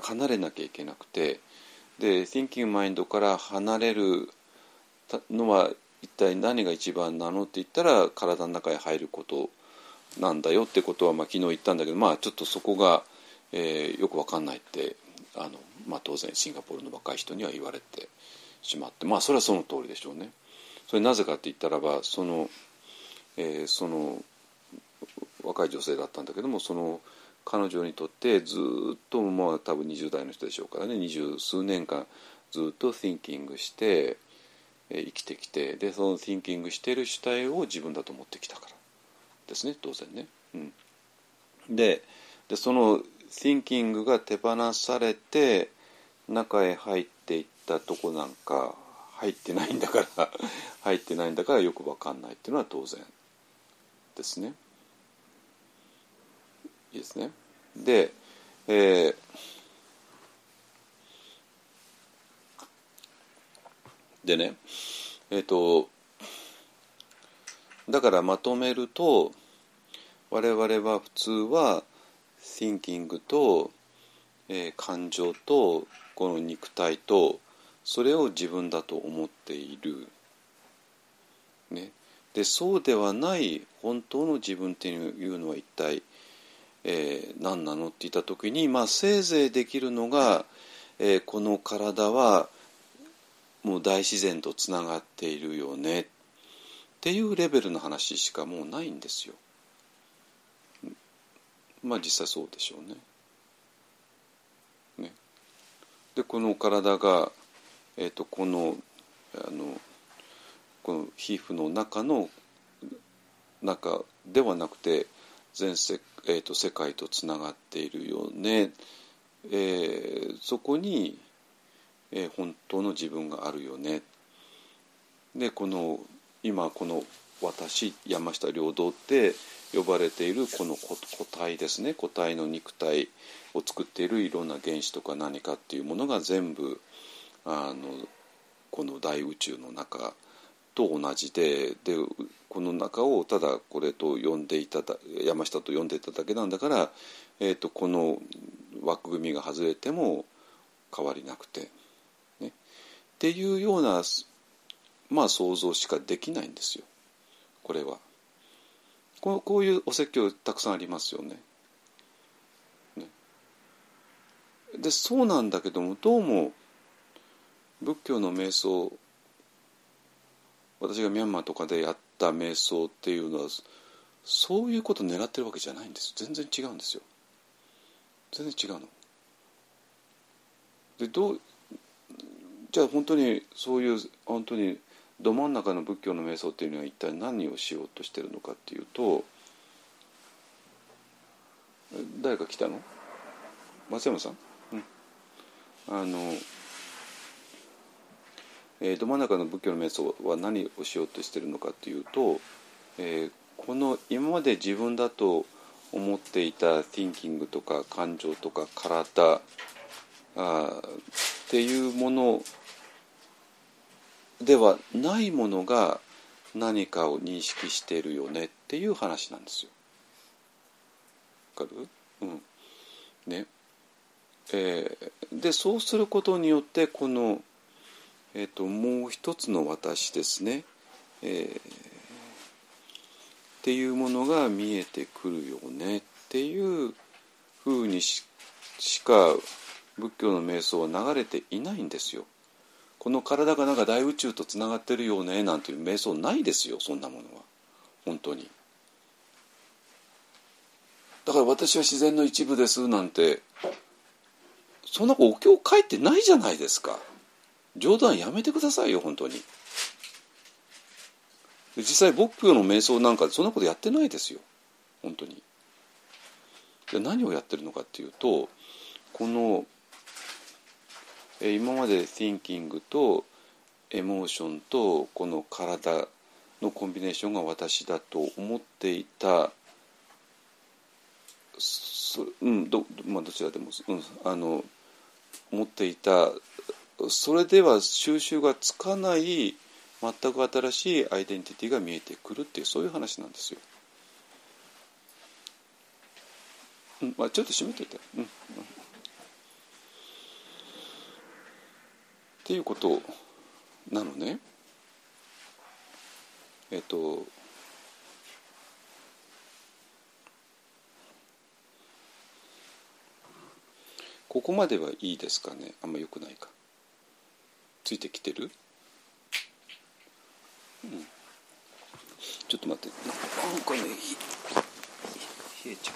離れなきゃいけなくてで Thinking Mind から離れるのは一体何が一番なのって言ったら体の中へ入ることなんだよってことはまあ昨日言ったんだけどまあちょっとそこが、えー、よく分かんないってあの、まあ、当然シンガポールの若い人には言われてしまってまあそれはその通りでしょうね。それなぜかって言ったらばその,、えー、その若い女性だったんだけどもその彼女にとってずっとまあ多分20代の人でしょうからね二十数年間ずっと thinking して生きてきてでその thinking してる主体を自分だと思ってきたからですね当然ね。うん、ででその thinking が手放されて中へ入っていったとこなんか入ってないんだから 入ってないんだからよく分かんないっていうのは当然ですね。いいですね。で、えー、でね、えっ、ー、と、だからまとめると我々は普通は thinking と、えー感情とこの肉体とそれを自分だと思っている。ね、でそうではない本当の自分っていうのは一体、えー何なのって言った時に、まあ、せいぜいできるのが、えーこの体はもう大自然とつながっているよねっていうレベルの話しかもうないんですよ。まあ実際そうでしょうね。ねでこの体が、えー、とこのあのこの皮膚の中の中ではなくて全世,、えー、と世界とつながっているよね、えーそこに、えー本当の自分があるよね。でこの今この私山下良道って呼ばれているこの個個体ですね。個体の肉体を作っているいろんな原子とか何かっていうものが全部あのこの大宇宙の中と同じででこの中をただこれと呼んでいただ山下と呼んでいただけなんだから、えー、とこの枠組みが外れても変わりなくて、ね、っていうようなまあ想像しかできないんですよこれは。こうこういうお説教たくさんありますよね。ねでそうなんだけどもどうも仏教の瞑想私がミャンマーとかでやった瞑想っていうのはそういうことを狙ってるわけじゃないんです。全然違うんですよ。全然違うの。でどうじゃあ本当にそういう本当にど真ん中の仏教の瞑想っていうのは一体何をしようとしてるのかっていうと誰か来たの？松山さん、うん、あの、えーど真ん中の仏教の瞑想は何をしようとしてるのかっていうと、えーこの今まで自分だと思っていた thinking とか感情とか体あっていうものではないものが何かを認識しているよねっていう話なんですよ。わかる？うん。ね。えーでそうすることによってこの、えー、ともう一つの私ですね、えーっていうものが見えてくるよね。っていうふうにししか仏教の瞑想は流れていないんですよ。この体がなんか大宇宙とつながってるよねなんていう瞑想ないですよそんなものは。本当に。だから私は自然の一部ですなんて。そんなお経書いてないじゃないですか。冗談やめてくださいよ本当に。実際仏教の瞑想なんかそんなことやってないですよ。本当に。で何をやってるのかっていうとこのえ今まで thinking とエモーションとこの体のコンビネーションが私だと思っていたそうんど,、まあ、どちらでも、うん、あの思っていたそれでは収集がつかない全く新しいアイデンティティが見えてくるっていうそういう話なんですよ。うんまあ、ちょっと閉めといて。うんうんっていうことなのね。えっとここまではいいですかねあんまよくないかついてきてる？うん。ちょっと待って。なんかね冷えちゃう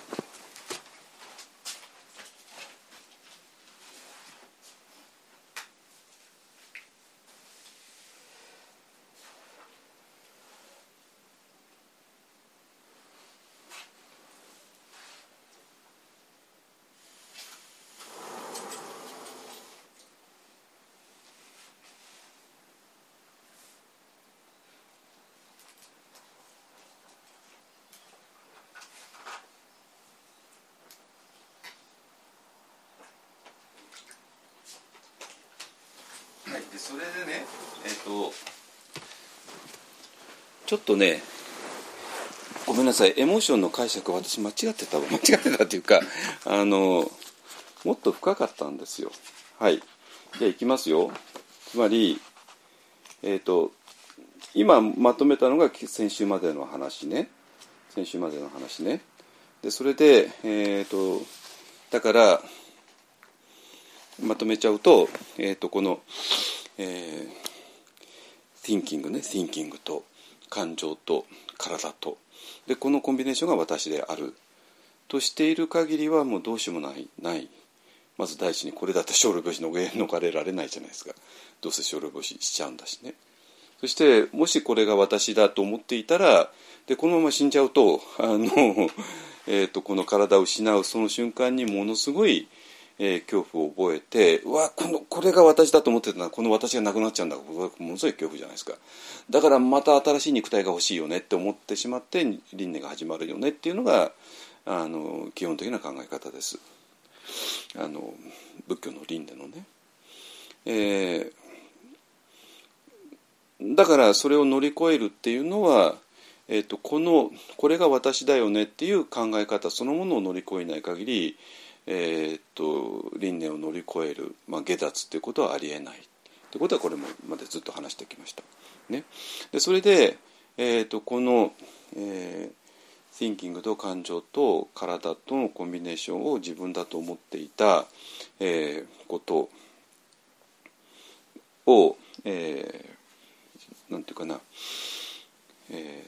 はい、でそれでねえっ、とちょっとねごめんなさい。エモーションの解釈私間違ってた 間違ってたっていうかあのもっと深かったんですよ。はい。じゃあいきますよ。つまりえっ、と今まとめたのが先週までの話ね。先週までの話ね。でそれでえっ、とだからまとめちゃうと,、えー、とこの、えー、thinking ね。thinking と。感情と体と。でこのコンビネーションが私であるとしている限りはもうどうしようもないない。まず第一にこれだって小老病死の上に逃れられないじゃないですか。どうせ小老病死しちゃうんだしね。そしてもしこれが私だと思っていたらでこのまま死んじゃうとあの、えーと、この体を失うその瞬間にものすごい、えー、恐怖を覚えてうわこのこれが私だと思ってたのはこの私がなくなっちゃうんだ。これものすごい恐怖じゃないですか。だからまた新しい肉体が欲しいよねって思ってしまって輪廻が始まるよねっていうのがあの基本的な考え方です。あの仏教の輪廻のね。えー、だからそれを乗り越えるっていうのは、えーと、このこれが私だよねっていう考え方そのものを乗り越えない限り、えーと、輪廻を乗り越える、まあ、下脱っていうことはありえないってことはこれまでずっと話してきました。ね、でそれで、えーと、この、えー thinking と感情と体とのコンビネーションを自分だと思っていた、えー、ことを、えー、なんていうかな、え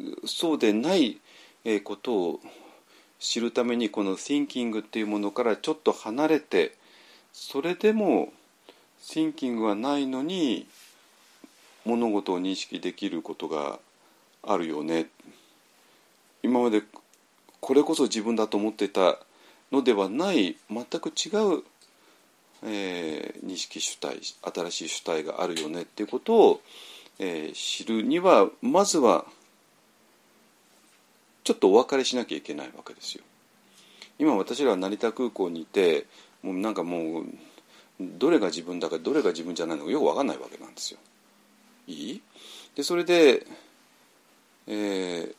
ー、そうでないことを知るためにこの thinking っていうものからちょっと離れてそれでも thinking はないのに物事を認識できることがあるよね。今までこれこそ自分だと思ってたのではない全く違う、えー、認識主体新しい主体があるよねっていうことを、えー、知るにはまずはちょっとお別れしなきゃいけないわけですよ。今私らは成田空港にいてもうなんかもうどれが自分だかどれが自分じゃないのかよく分かんないわけなんですよ。いい？でそれでえー、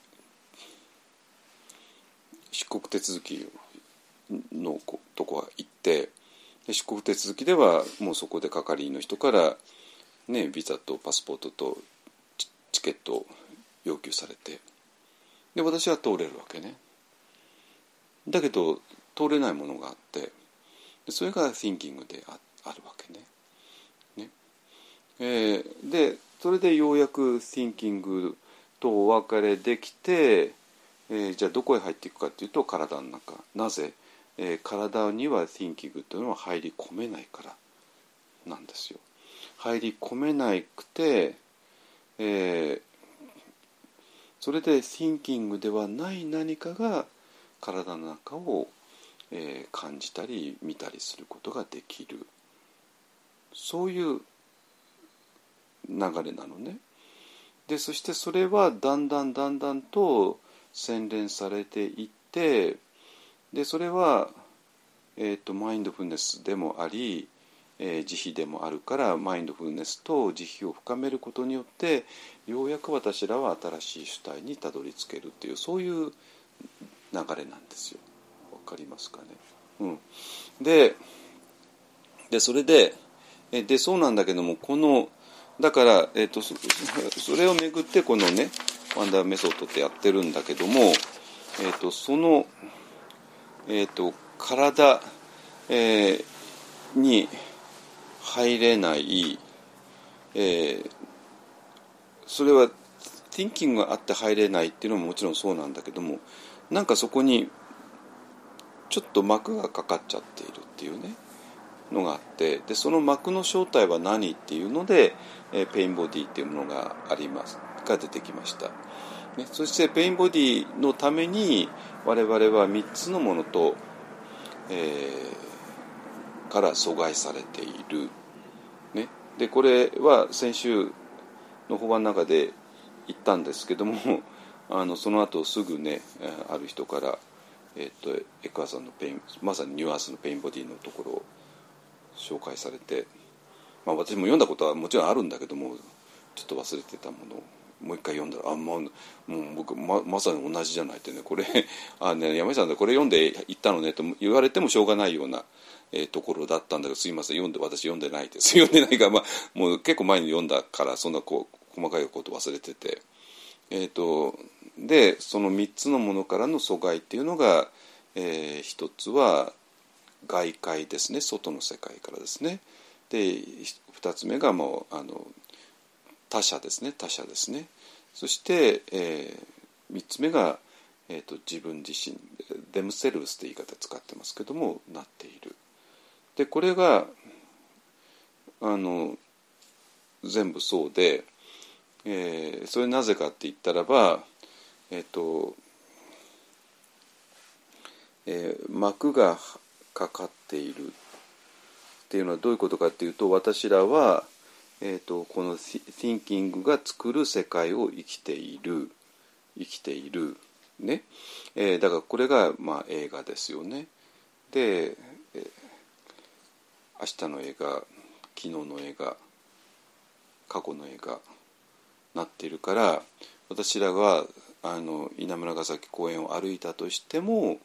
出国手続きのとこは行ってで出国手続きではもうそこで係員の人から、ね、ビザとパスポートとチケットを要求されてで私は通れるわけね。だけど通れないものがあってそれが thinking でああるわけね。ね、えー、でそれでようやく thinking とお別れできて、えー、じゃあどこへ入っていくかっていうと体の中。なぜ、えー、体には thinking というのは入り込めないからなんですよ。入り込めなくて、えー、それで thinking ではない何かが体の中を、えー、感じたり見たりすることができるそういう流れなのね。でそしてそれはだんだんだんだんと洗練されていってでそれは、えーと、マインドフルネスでもあり、え、慈悲でもあるからマインドフルネスと慈悲を深めることによってようやく私らは新しい主体にたどり着けるっていうそういう流れなんですよ。わかりますかね？うん、ででそれででそうなんだけどもこのだから、えーと、それをめぐってこのねワンダーメソッドってやってるんだけども、えーと、その、えーと、体、えー、に入れない、えー、それは thinking があって入れないっていうのももちろんそうなんだけどもなんかそこにちょっと膜がかかっちゃっているっていうねのがあってでその膜の正体は何っていうので、え pain body っていうものがありますが出てきました、ね、そして pain body のために我々は3つのものと、えー、から疎外されている、ね、でこれは先週の法話の中で言ったんですけども あのその後すぐねある人からえーと、エックハルトさんの pain まさにニューアースの pain body のところを紹介されて、まあ、私も読んだことはもちろんあるんだけどもちょっと忘れてたものをもう一回読んだらあもうもう僕ままさに同じじゃないってねこれ あね山下さんでこれ読んで行ったのねと言われてもしょうがないような、えー、ところだったんだけどすいません読んで私読んでないです。読んでないから、まあ、もう結構前に読んだからそんなこう細かいこと忘れてて。えーと、でその3つのものからの阻害っていうのが、えー、1つは外界ですね。外の世界からですね。で2つ目がもうあの他者ですね。他者ですね。そして、えー、3つ目が、えーと、自分自身デムセルスって言い方使ってますけどもなっている。でこれがあの全部そうで、えー、それなぜかって言ったらばえっ、ー、と、えー、膜がかかっているっていうのはどういうことかっていうと私らはえーと、この Thinking が作る世界を生きている生きている。ね、えー、だからこれが、まあ、映画ですよね。で、明日の映画昨日の映画過去の映画なってるから私らがあの稲村ヶ崎公園を歩いたとしても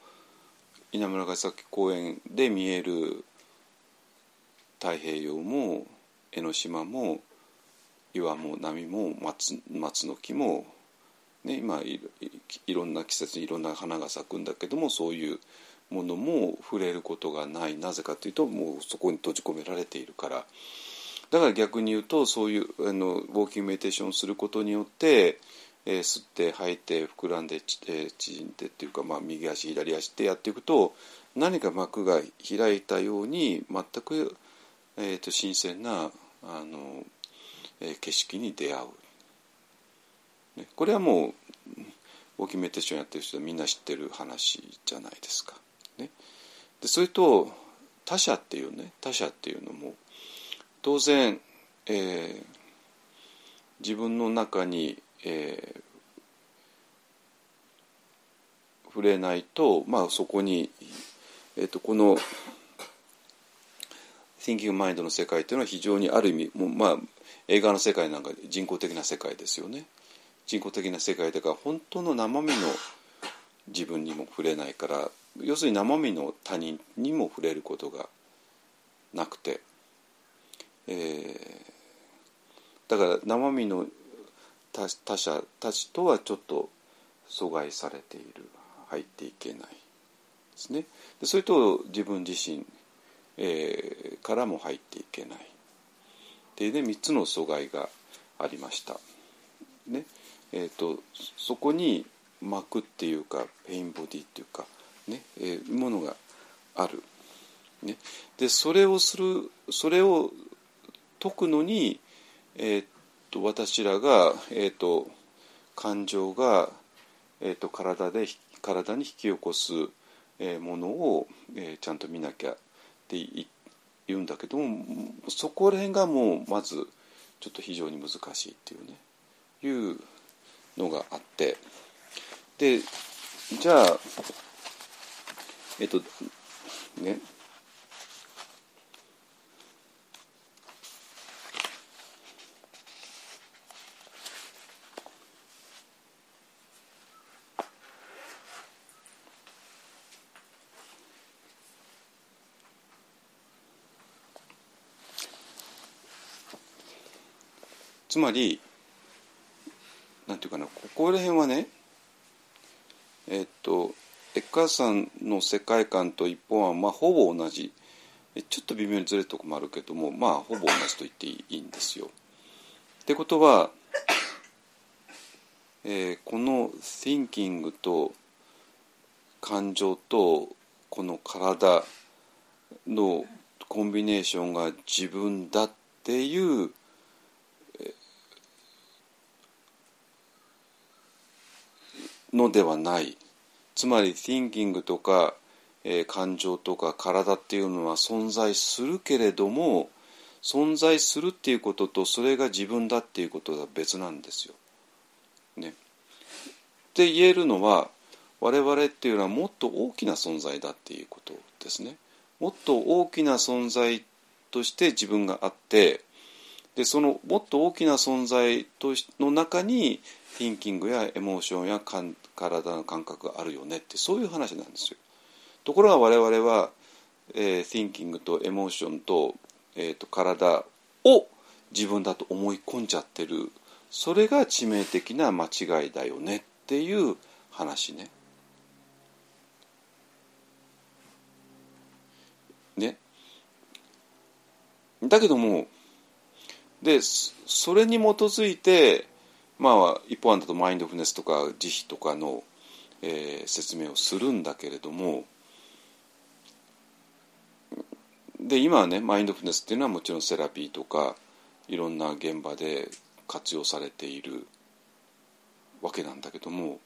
稲村ヶ崎公園で見える太平洋も江ノ島も岩も波も松松の木も、ね、今いろんな季節にいろんな花が咲くんだけどもそういうものも触れることがない。なぜかというともうそこに閉じ込められているから。だから逆に言うとそういうあのウォーキングメディテーションをすることによって、えー、吸って吐いて膨らんで、えー、縮んでっていうか、まあ、右足左足ってやっていくと何か膜が開いたように全くえーと、新鮮なあの、えー、景色に出会う、ね、これはもうウォーキングメディテーションやってる人はみんな知ってる話じゃないですか。ね、でそれと他者っていうね他者っていうのも当然、えー、自分の中に、えー、触れないと、まあ、そこに、えーとこの Thinking Mind の世界というのは非常にある意味もう、まあ、映画の世界なんか人工的な世界ですよね。人工的な世界だから本当の生身の自分にも触れないから要するに生身の他人にも触れることがなくて、えー、だから生身の他者たちとはちょっと阻害されている入っていけないですね。でそれと自分自身えー、からも入っていけないっていうね3つの阻害がありました。ねえーと、そこに膜っていうかペインボディっていうかね、えー、ものがある。ね、でそれをするそれを解くのに、えーと、私らが、えーと、感情が、えー、と体で体に引き起こす、え、ものを、え、ちゃんと見なきゃって言うんだけどもそこら辺がもうまずちょっと非常に難しいっていうねいうのがあってでじゃあえっとね。つまりなんていうかなここら辺はねえっとエッカーさんの世界観と一本はまあほぼ同じちょっと微妙にずれるとこもあるけどもまあほぼ同じと言っていいんですよ。ってことは、えー、この thinking と感情とこの体のコンビネーションが自分だっていうのではないつまり thinking とか、えー、感情とか体っていうのは存在するけれども存在するっていうこととそれが自分だっていうことが別なんですよ。ね。って言えるのは我々っていうのはもっと大きな存在だっていうことですね。もっと大きな存在として自分があってでそのもっと大きな存在との中にティンキングやエモーションやかん体の感覚があるよねってそういう話なんですよ。ところが我々は、えー、ティンキングとエモーションと,、えー、と体を自分だと思い込んじゃってるそれが致命的な間違いだよねっていう話ね。ね。だけどもでそれに基づいてまあ一方案だとマインドフネスとか慈悲とかの、えー、説明をするんだけれどもで今はねマインドフネスっていうのはもちろんセラピーとかいろんな現場で活用されているわけなんだけども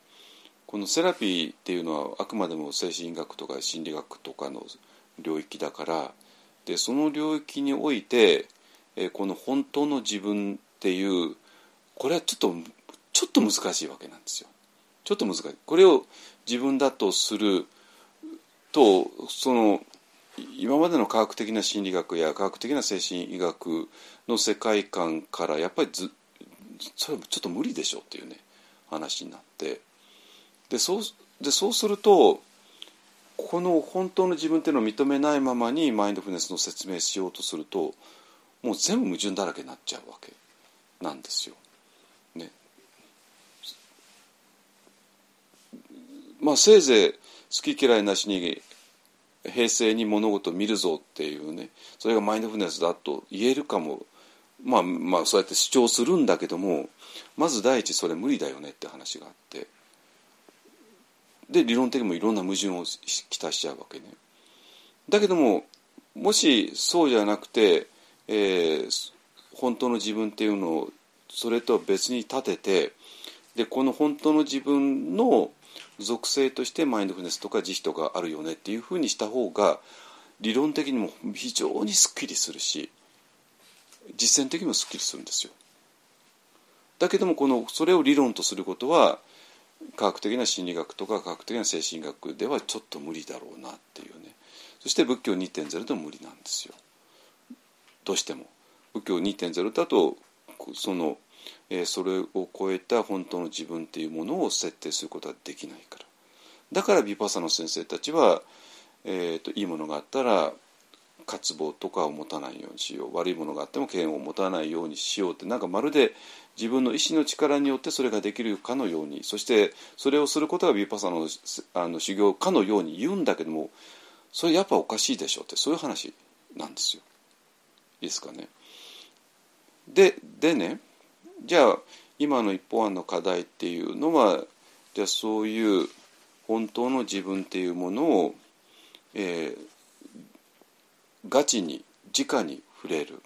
このセラピーっていうのはあくまでも精神医学とか心理学とかの領域だからでその領域において、えー、この本当の自分っていうこれはちょっとちょっと難しいわけなんですよ。ちょっと難しい。これを自分だとするとその今までの科学的な心理学や科学的な精神医学の世界観からやっぱりずそれちょっと無理でしょっていうね話になってでそうでそうするとこの本当の自分っていうのを認めないままにマインドフルネスの説明しようとするともう全部矛盾だらけになっちゃうわけなんですよ。まあせいぜい好き嫌いなしに平成に物事を見るぞっていうねそれがマインドフルネスだと言えるかもまあまあそうやって主張するんだけどもまず第一それ無理だよねって話があってで理論的にもいろんな矛盾をきたしちゃうわけね。だけどももしそうじゃなくて、えー、本当の自分っていうのをそれとは別に立ててでこの本当の自分の属性としてマインドフルネスとか慈悲とかあるよねっていうふうにした方が理論的にも非常にすっきりするし実践的にもすっきりするんですよ。だけどもこのそれを理論とすることは科学的な心理学とか科学的な精神学ではちょっと無理だろうなっていうね。そして仏教2.0でも無理なんですよ。どうしても。仏教2.0だとそのえ、それを超えた本当の自分っていうものを設定することはできないから。だからヴィパサの先生たちは、えーと、いいものがあったら渇望とかを持たないようにしよう。悪いものがあっても嫌悪を持たないようにしようって。なんかまるで自分の意志の力によってそれができるかのように。そしてそれをすることがヴィパサのあの修行かのように言うんだけどもそれやっぱおかしいでしょって。そういう話なんですよ。いいですかね。ででねじゃあ今の一方案の課題っていうのはじゃあそういう本当の自分っていうものを、えー、ガチに直に触れる。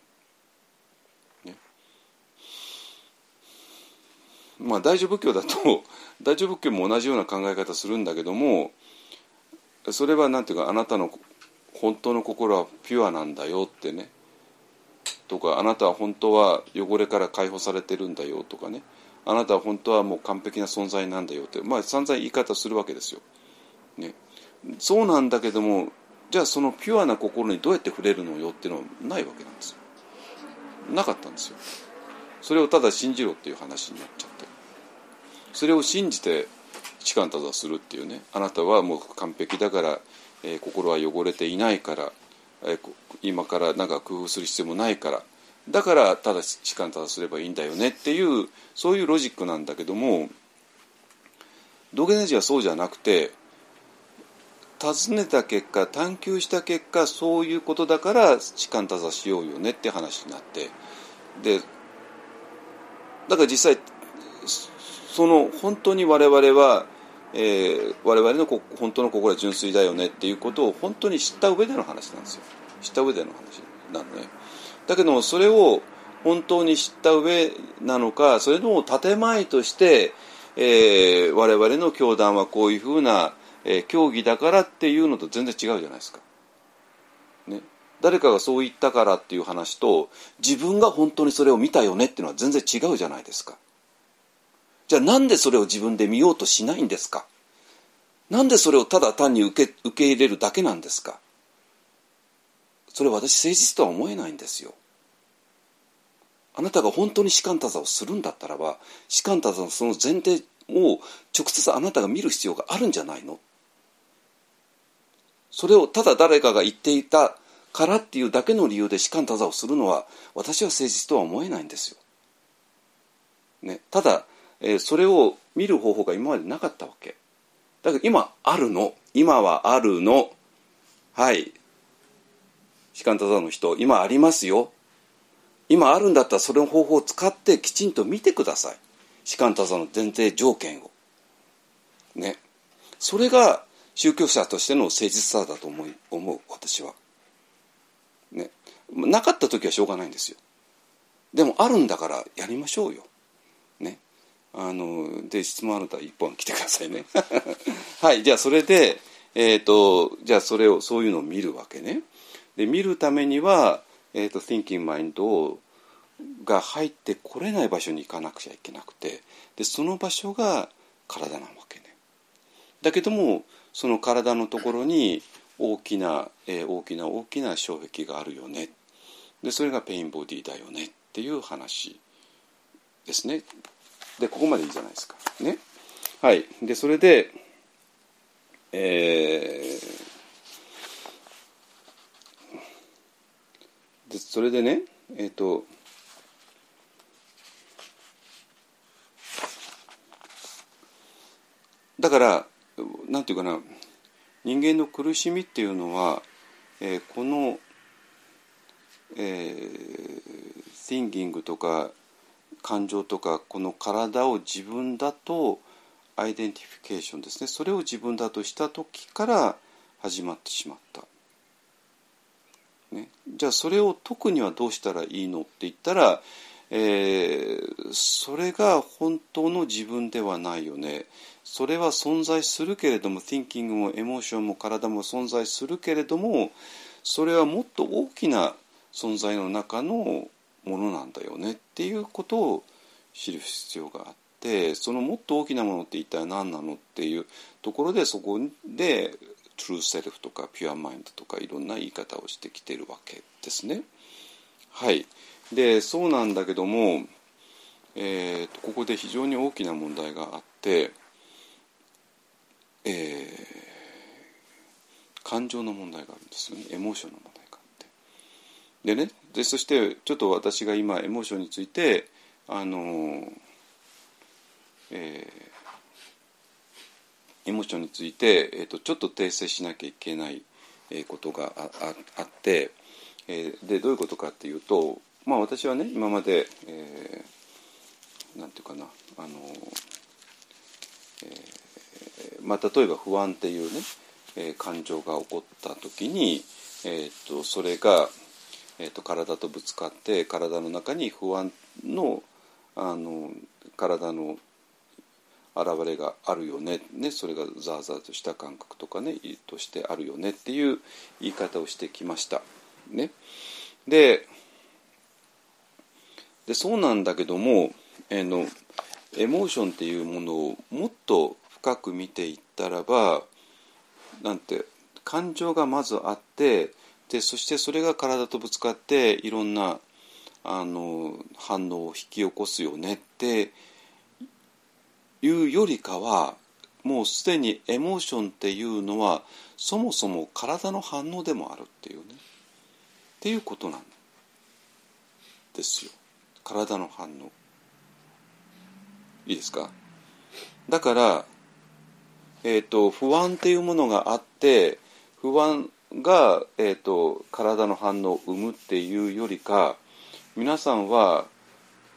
まあ大乗仏教だと 大乗仏教も同じような考え方するんだけどもそれは何ていうかあなたの本当の心はピュアなんだよってねとかあなたは本当は汚れから解放されてるんだよとかねあなたは本当はもう完璧な存在なんだよってまあ散々言い方するわけですよ。ね、そうなんだけどもじゃあそのピュアな心にどうやって触れるのよっていうのはないわけなんですよ。なかったんですよ。それをただ信じろっていう話になっちゃってそれを信じて痴漢ただするっていうねあなたはもう完璧だから、えー、心は汚れていないから今からなんか工夫する必要もないから。だからただ時間ただすればいいんだよねっていうそういうロジックなんだけどもドゲネジはそうじゃなくて尋ねた結果探求した結果そういうことだから時間ただしようよねって話になってでだから実際その本当に我々はえー、我々の本当の心は純粋だよねっていうことを本当に知った上での話なんですよ知った上での話なのねだけどもそれを本当に知った上なのかそれの建前として、えー、我々の教団はこういうふうな、えー、教義だからっていうのと全然違うじゃないですか。ね、誰かがそう言ったからっていう話と自分が本当にそれを見たよねっていうのは全然違うじゃないですか。じゃあなんでそれを自分で見ようとしないんですか？なんでそれをただ単に受け受け入れるだけなんですか？それ私誠実とは思えないんですよ。あなたが本当に士官多座をするんだったらば士官多座のその前提を直接あなたが見る必要があるんじゃないの？それをただ誰かが言っていたからっていうだけの理由で士官多座をするのは私は誠実とは思えないんですよ。ね、ただ、え、それを見る方法が今までなかったわけ。だから今あるの。今はあるの。はい。士官多座の人、今ありますよ。今あるんだったらそれの方法を使ってきちんと見てください士官多座の前提条件をねそれが宗教者としての誠実さだと思い思う私はねなかった時はしょうがないんですよでもあるんだからやりましょうよあので質問あるとは一本来てくださいね はいじゃあそれでえっ、ー、とじゃあそれをそういうのを見るわけねで見るためにはえーと、Thinking Mind が入ってこれない場所に行かなくちゃいけなくてでその場所が体なわけね。だけどもその体のところに大きな、えー、大きな大きな障壁があるよねでそれがペインボディだよねっていう話ですね。でここまでいいじゃないですか。ね。はい。でそれで、えーでそれでねえっ、ー、とだからなんていうかな人間の苦しみっていうのは、えー、この、えー、thinking とか感情とかこの体を自分だとアイデンティフィケーションですね。それを自分だとした時から始まってしまった。ね、じゃあそれを解くにはどうしたらいいのって言ったら、えー、それが本当の自分ではないよね。それは存在するけれども thinking もエモーションも体も存在するけれどもそれはもっと大きな存在の中のものなんだよねっていうことを知る必要があってそのもっと大きなものって一体何なのっていうところでそこでトゥルーセルフとかピュアマインドとかいろんな言い方をしてきてるわけですね。はいでそうなんだけども、えーと、ここで非常に大きな問題があって、えー、感情の問題があるんですよねエモーションの問題があって。でねでそしてちょっと私が今エモーションについてあのえーエモーションについて、えーと、ちょっと訂正しなきゃいけないことがああって、えー、でどういうことかっていうと、まあ、私はね今まで、えー、なんていうかなあの、えーまあ、例えば不安っていうね、えー、感情が起こった時に、えーと、それが、えーと体とぶつかって体の中に不安のあの体の現れがあるよねねそれがザーザーとした感覚とかねとしてあるよねっていう言い方をしてきました。ね、ででそうなんだけども、えのエモーションっていうものをもっと深く見ていったらばなんて感情がまずあってでそしてそれが体とぶつかっていろんなあの反応を引き起こすよねっていうよりかはもうすでにエモーションっていうのはそもそも体の反応でもあるっていうね。っていうことなんですよ。体の反応。いいですか？だからえっ、ー、と不安っていうものがあって不安が、えーと体の反応を生むっていうよりか皆さんは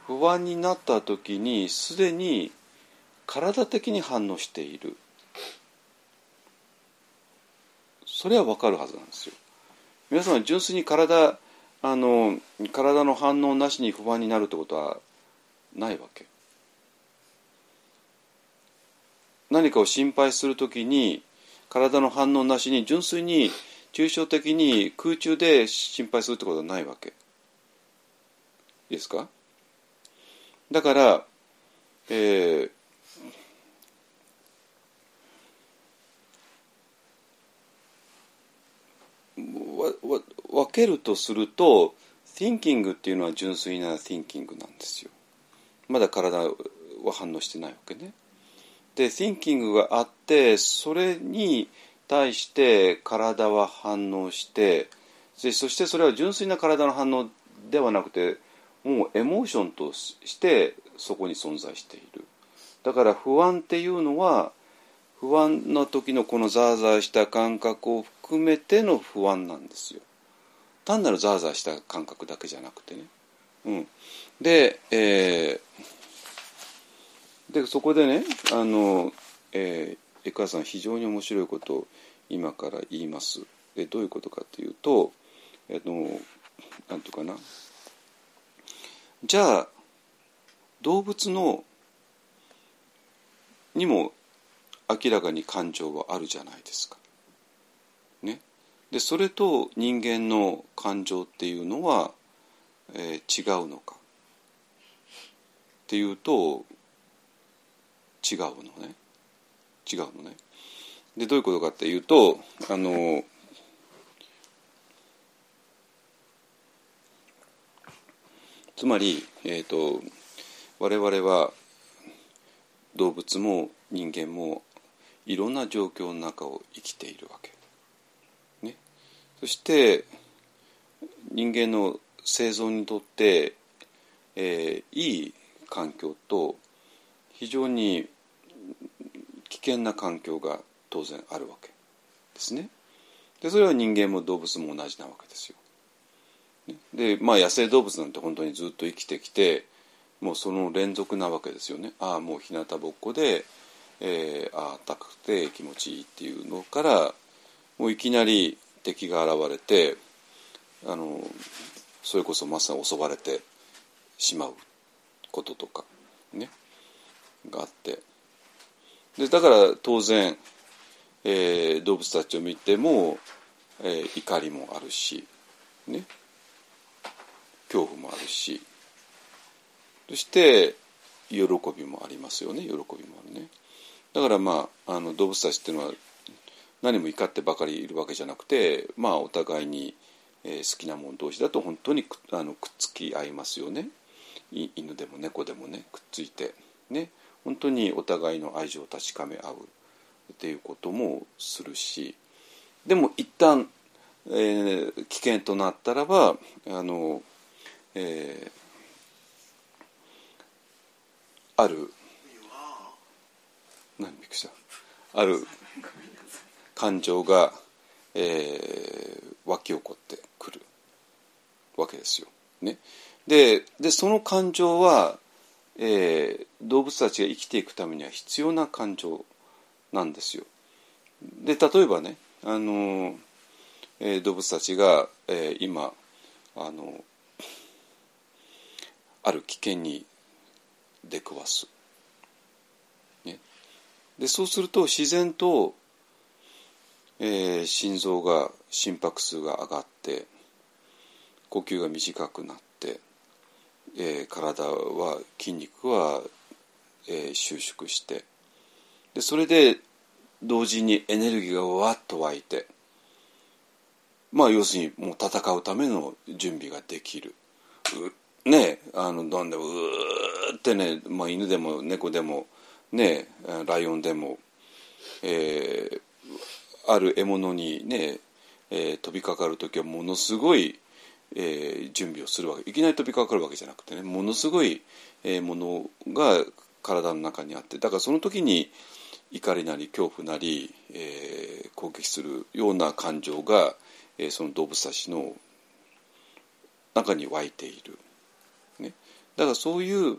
不安になった時にすでに体的に反応している。それは分かるはずなんですよ。皆さんは純粋に体あの体の反応なしに不安になるってことはないわけ。何かを心配するときに体の反応なしに純粋に抽象的に空中で心配するってことはないわけ。いいですか？だから、えー、分けるとすると thinking っていうのは純粋な thinking なんですよ。まだ体は反応してないわけね。で thinking があってそれに対して体は反応してそしてそれは純粋な体の反応ではなくてもうエモーションとしてそこに存在している。だから不安っていうのは不安の時のこのザーザーした感覚を含めての不安なんですよ。単なるザーザーした感覚だけじゃなくてね、うん、で,、えー、でそこでねあの、えー、江川さん非常に面白いことを今から言います。でどういうことかというとえっ、ー、となんとかな。じゃあ動物のにも明らかに感情はあるじゃないですか。ね、でそれと人間の感情っていうのは、えー、違うのかっていうと違うのね。違うのね。でどういうことかっていうとあのつまり、えーと、我々は動物も人間もいろんな状況の中を生きているわけ。ね、そして人間の生存にとって、えー、いい環境と非常に険な環境が当然あるわけですね。でそれは人間も動物も同じなわけですよ。でまあ野生動物なんて本当にずっと生きてきてもうその連続なわけですよね。ああもう日向ぼっこで、えー、あったかくて気持ちいいっていうのからもういきなり敵が現れてあのそれこそまさに襲われてしまうこととかねがあってでだから当然、えー、動物たちを見ても、えー、怒りもあるしね。恐怖もあるし。そして喜びもありますよね。喜びもあるね。だからまああの動物たちっていうのは何も怒ってばかりいるわけじゃなくてまあお互いに、えー、好きなもん同士だと本当にくあのくっつき合いますよね。犬でも猫でもねくっついてね。本当にお互いの愛情を確かめ合う。っていうこともするしでも一旦、えー、危険となったらばあのえー、ある何びっくりした。ある感情が、えー、湧き起こってくるわけですよ。ね、ででその感情は、えー、動物たちが生きていくためには必要な感情なんですよ。で例えばねあの、えー、動物たちが、えー、今あのある危険に出くわす。ね、でそうすると自然と、えー、心臓が心拍数が上がって呼吸が短くなって、えー、体は筋肉は、えー、収縮してでそれで同時にエネルギーがわっと湧いてまあ要するにもう戦うための準備ができる。ねあのどんでうーってね、まあ、犬でも猫でもねライオンでも、えー、ある獲物にね、えー、飛びかかる時はものすごい、えー、準備をするわけいきなり飛びかかるわけじゃなくてねものすごい、えー、ものが体の中にあってだからその時に怒りなり恐怖なり、えー、攻撃するような感情が、えー、その動物たちの中に湧いている。ねだからそういう、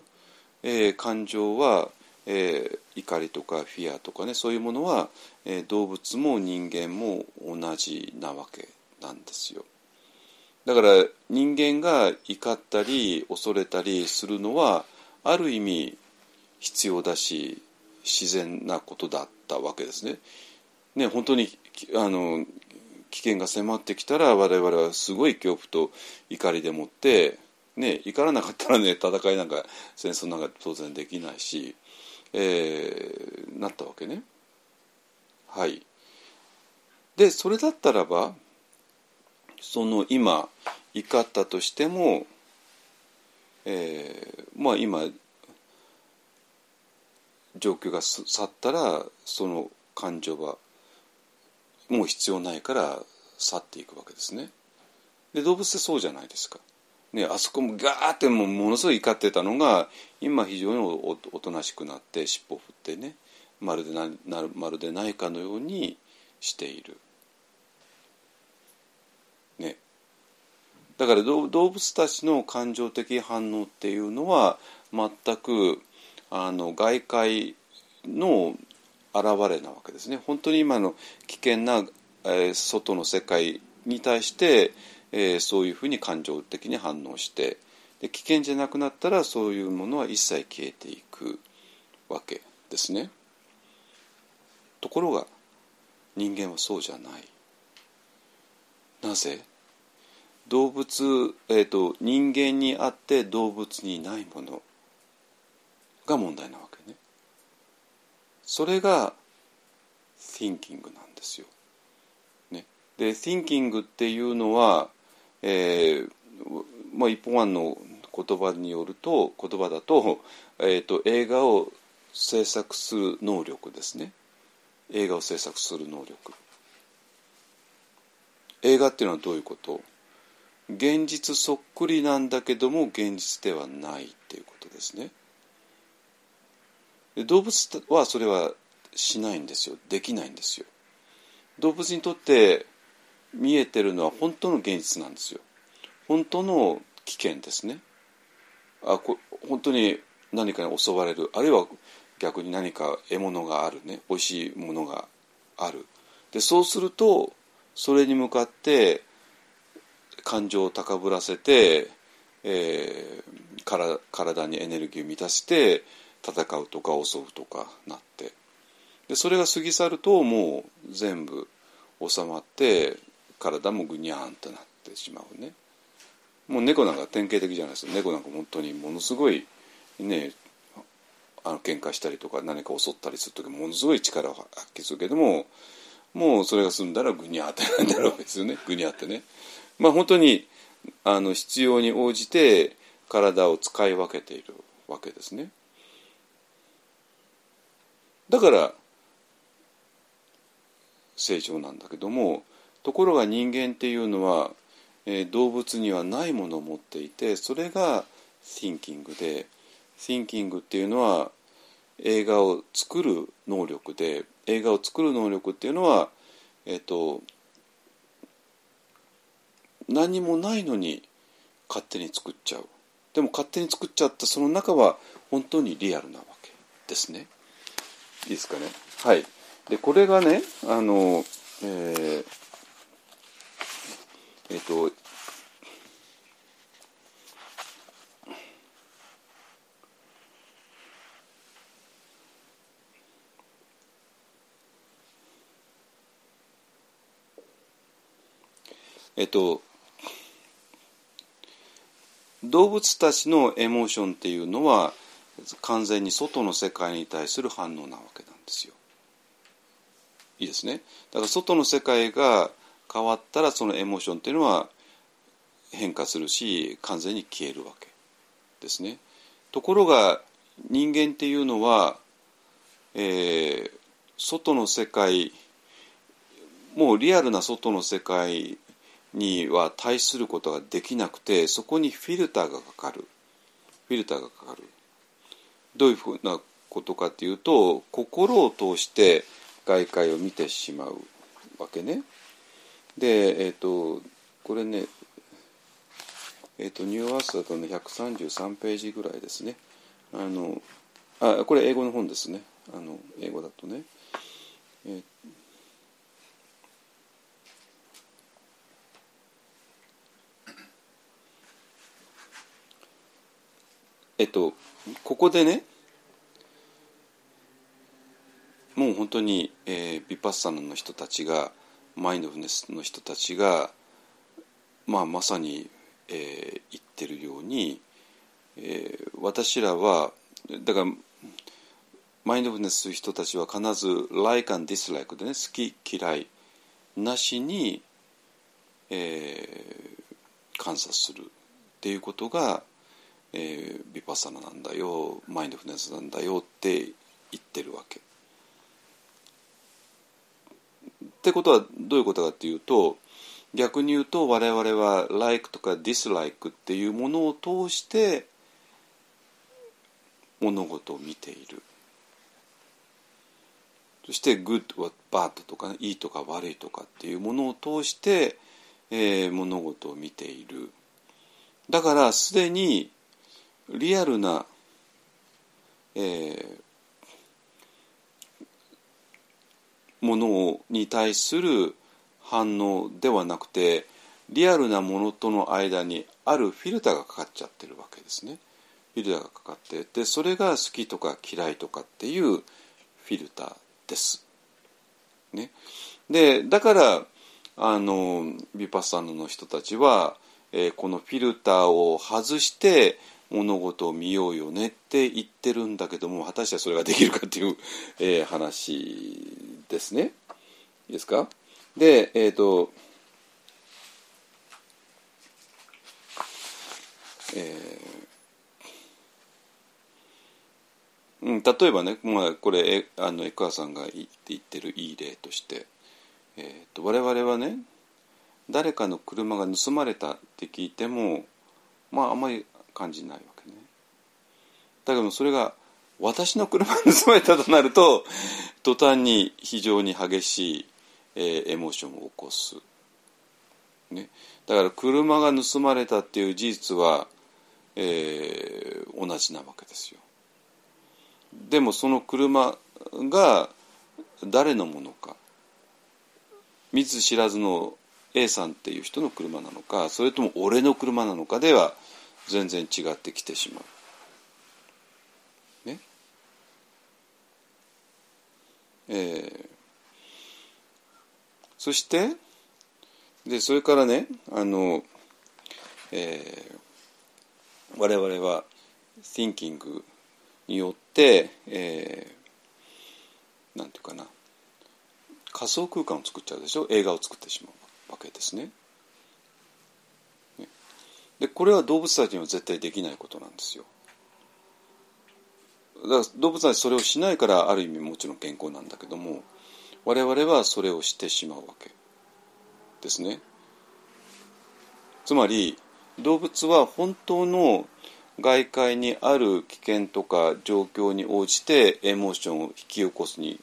えー、感情は、えー、怒りとかフィアとかねそういうものは、えー、動物も人間も同じなわけなんですよ。だから人間が怒ったり恐れたりするのはある意味必要だし自然なことだったわけですね。ね本当にあの危険が迫ってきたら我々はすごい恐怖と怒りでもってね、怒らなかったらね戦いなんか戦争なんか当然できないし、えー、なったわけね。はい。でそれだったらばその今怒ったとしても、えー、まあ今状況が去ったらその感情はもう必要ないから去っていくわけですね。で動物ってそうじゃないですか。ね、あそこもガーってもものすごい怒ってたのが今非常におおとなしくなって尻尾を振ってねまるでななまるでないかのようにしている。ね、だから動物たちの感情的反応っていうのは全くあの外界の現れなわけですね。本当に今の危険な、えー、外の世界に対してえー、そういうふうに感情的に反応してで危険じゃなくなったらそういうものは一切消えていくわけですね。ところが人間はそうじゃない。なぜ？動物、えーと、人間にあって動物にないものが問題なわけね。それが thinking なんですよ。ね、で thinking っていうのはえーまあ、一本案の言葉によると言葉だと,、えーと、映画を制作する能力ですね映画を制作する能力映画っていうのはどういうこと？現実そっくりなんだけども現実ではないっていうことですね。動物はそれはしないんですよ。できないんですよ。動物にとって見えてるのは本当の現実なんですよ。本当の危険ですね。あこ本当に何かに襲われる。あるいは逆に何か獲物があるね。美味しいものがある。でそうするとそれに向かって感情を高ぶらせて、えー、から体にエネルギーを満たして戦うとか襲うとかなって。でそれが過ぎ去るともう全部収まって体もぐにゃーんとなってしまうね。もう猫なんか典型的じゃないですか猫なんか本当にものすごいねあの喧嘩したりとか何か襲ったりする時ものすごい力を発揮するけどももうそれが済んだらぐにゃーってなるわけですよね。ぐにゃってね。まあ本当にあの必要に応じて体を使い分けているわけですね。だから正常なんだけどもところが人間っていうのは、えー、動物にはないものを持っていてそれが thinking で thinking っていうのは映画を作る能力で映画を作る能力っていうのはえっ、ー、と何もないのに勝手に作っちゃう。でも勝手に作っちゃったその中は本当にリアルなわけですね。いいですかね。はい。でこれがねあの、えーえっ、とえっと動物たちのエモーションっていうのは完全に外の世界に対する反応なわけなんですよ。いいですね。だから外の世界が変わったらそのエモーションっていうのは変化するし完全に消えるわけですね。ところが人間っていうのは、えー、外の世界もうリアルな外の世界には対することができなくてそこにフィルターがかかる。フィルターがかかる。どういうふうなことかっていうと心を通して外界を見てしまうわけね。でえっ、ー、とこれねえっ、ー、とニューアースだとね133ページぐらいですね。あのあこれ英語の本ですね。あの英語だとね。ええっとここでねもう本当に、えー、ビパッサナの人たちがマインドフネスの人たちが、まあ、まさに、えー、言ってるように、えー、私らはだからマインドフネスする人たちは必ず「like and dislike」でね好き嫌いなしに、えー観察するっていうことが、えービパサナなんだよマインドフルネスなんだよって言ってるわけ。ってことはどういうことかっていうと逆に言うと我々は like とか dislike っていうものを通して物事を見ているそして good or bad とか、ね、いいとか悪いとかっていうものを通して、えー物事を見ているだからすでにリアルな、えーものに対する反応ではなくてリアルなものとの間にあるフィルターがかかっちゃってるわけですね。フィルターがかかってでそれが好きとか嫌いとかっていうフィルターです。ね、でだからあのビパッサナの人たちは、えーこのフィルターを外して物事を見ようよねって言ってるんだけども果たしてそれができるかっていう、えー話ですね。いいですか？でえっ、とえーうん、例えばね、まあ、これえあの江川さんが言って言ってるいい例として、えー、と我々はね誰かの車が盗まれたって聞いてもまああんまり感じないわけね。だけどそれが私の車が盗まれたとなると途端に非常に激しい、えーエモーションを起こす、ね、だから車が盗まれたっていう事実は、えー同じなわけですよ。でもその車が誰のものか。見ず知らずの A さんっていう人の車なのかそれとも俺の車なのかでは全然違ってきてしまう。ね？えーそしてでそれからねあの、えー我々は thinking によって、えーなんていうかな仮想空間を作っちゃうでしょ？映画を作ってしまうわけですね。ねでこれは動物たちには絶対できないことなんですよ。だから動物たちそれをしないからある意味もちろん健康なんだけども我々はそれをしてしまうわけですね。つまり動物は本当の外界にある危険とか状況に応じてエモーションを引き起こすに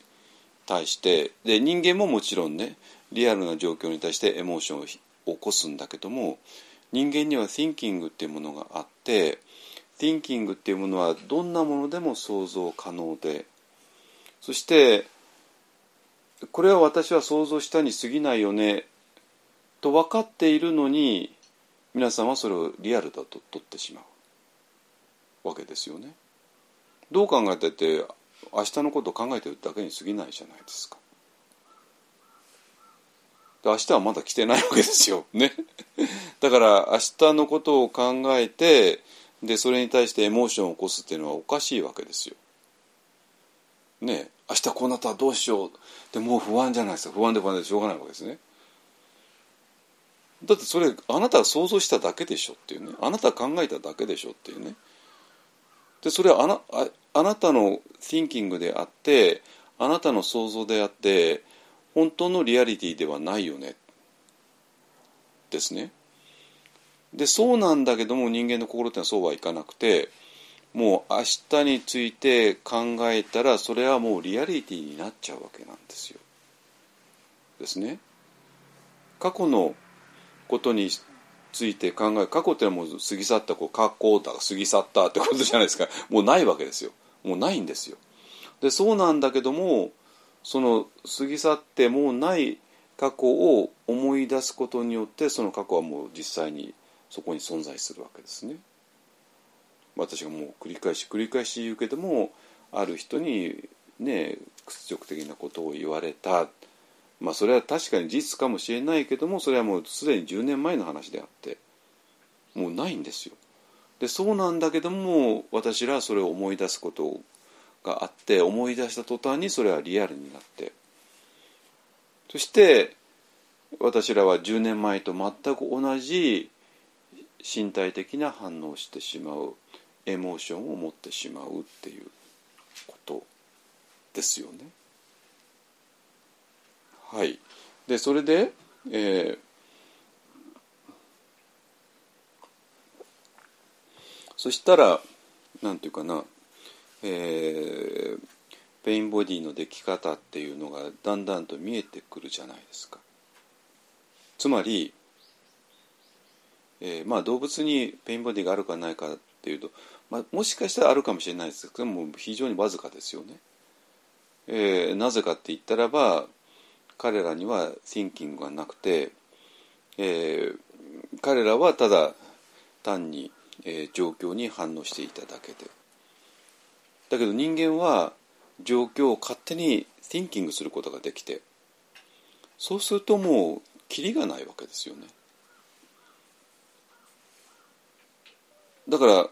対してで人間ももちろんねリアルな状況に対してエモーションを起こすんだけども人間には thinking っていうものがあって thinking っていうものはどんなものでも想像可能でそしてこれは私は想像したに過ぎないよねと分かっているのに皆さんはそれをリアルだと取ってしまうわけですよね。どう考えてて明日のことを考えてるだけに過ぎないじゃないですか。で明日はまだ来てないわけですよ。ね。だから明日のことを考えてでそれに対してエモーションを起こすっていうのはおかしいわけですよ。ね明日こうなったらどうしようでもう不安じゃないですか不安で不安でしょうがないわけですね。だってそれあなたが想像しただけでしょっていうねあなたが考えただけでしょっていうねでそれはあなああなたの thinking であってあなたの想像であって本当のリアリティではないよね。ですね。でそうなんだけども人間の心ってのはそうはいかなくてもう明日について考えたらそれはもうリアリティになっちゃうわけなんですよ。ですね。過去のことについて考え過去ってのはもう過ぎ去ったこう過去だ過ぎ去ったってことじゃないですか。もうないわけですよ。もうないんですよ。でそうなんだけどもその過ぎ去ってもうない過去を思い出すことによってその過去はもう実際にそこに存在するわけですね私がもう繰り返し繰り返し言うけどもある人にね屈辱的なことを言われたまあそれは確かに事実かもしれないけどもそれはもうすでに10年前の話であってもうないんですよ。でそうなんだけども私らはそれを思い出すことがあって思い出した途端にそれはリアルになって。そして私らは10年前と全く同じ身体的な反応をしてしまうエモーションを持ってしまうっていうことですよね。はい、でそれで、えーそしたらなんていうかな、えーペインボディの出来方っていうのがだんだんと見えてくるじゃないですか。つまり、えーまあ、動物にペインボディがあるかないかっていうと、まあ、もしかしたらあるかもしれないですけども非常にわずかですよね。えーなぜかって言ったらば彼らには thinking がなくて、えー彼らはただ単に、えー状況に反応していただけでだけど人間は状況を勝手に thinking することができてそうするともうキリがないわけですよね。だから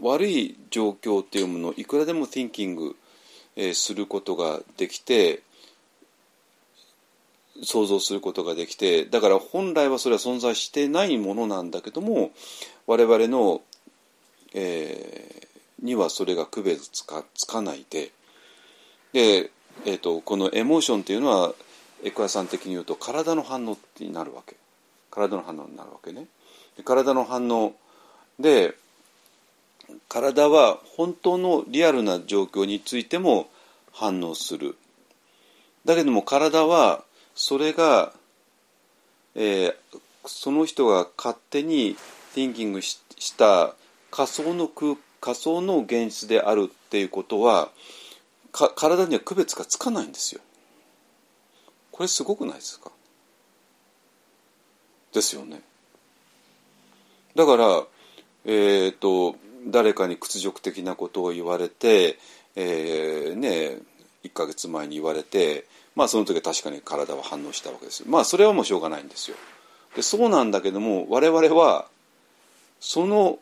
悪い状況っていうものをいくらでも thinking、することができて想像することができてだから本来はそれは存在してないものなんだけども我々の、えーにはそれが区別つかつかないで。で、えー、とこのエモーションっていうのはエクアさん的に言うと体の反応になるわけ。体の反応になるわけね。体の反応で体は本当のリアルな状況についても反応する。だけども体はそれが、えーその人が勝手に thinking しした仮想の空仮想の現実であるっていうことはか体には区別がつかないんですよ。これすごくないですか？ですよね。だから、えー、と誰かに屈辱的なことを言われて、えーね1ヶ月前に言われてまあその時は確かに体は反応したわけですまあそれはもうしょうがないんですよでそうなんだけども我々はその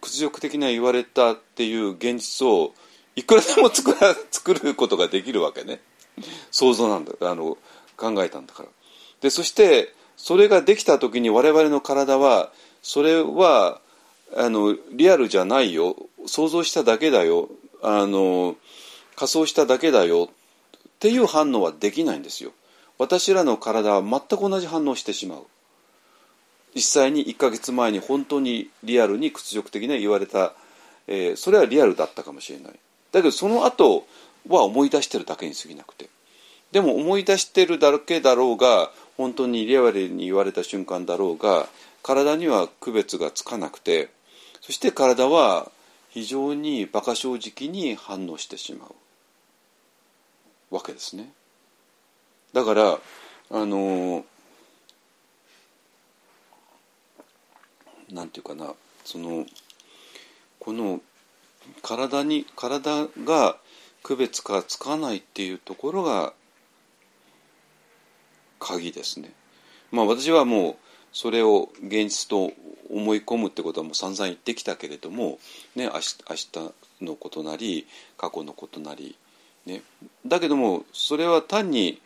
屈辱的な言われたっていう現実をいくらでも作ら 作ることができるわけね。想像なんだあの考えたんだから。でそしてそれができた時に我々の体はそれはあのリアルじゃないよ。想像しただけだよ。あの仮想しただけだよ。っていう反応はできないんですよ。私らの体は全く同じ反応してしまう。実際に1ヶ月前に本当にリアルに屈辱的な言われた、えーそれはリアルだったかもしれない。だけどその後は思い出してるだけに過ぎなくて。でも思い出してるだけだろうが本当にリアルに言われた瞬間だろうが体には区別がつかなくてそして体は非常に馬鹿正直に反応してしまう。わけですね。だからあのなんていうかなそのこの体に体が区別がつかないっていうところが鍵ですね。まあ私はもうそれを現実と思い込むってことはもう散々言ってきたけれども、ね、明日明日のことなり過去のことなり、ね、だけどもそれは単に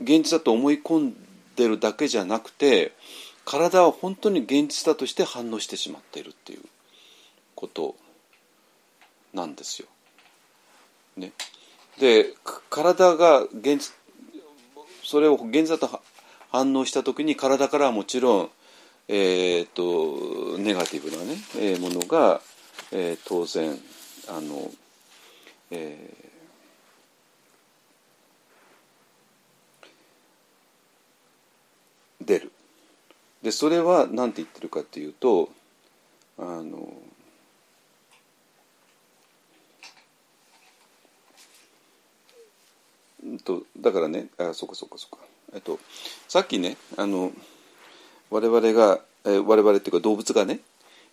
現実だと思い込んでるだけじゃなくて体は本当に現実だとして反応してしまっているっていうことなんですよ。ね、で体が現実それを現実だと反応した時に体からはもちろん、えー、とネガティブなね、えーものが、えー当然あの、えー出る。でそれは何て言ってるかっていうとあのとだからねあそうかそうかそうか、えっと、さっきねあの我々が、えー我々っていうか動物がね、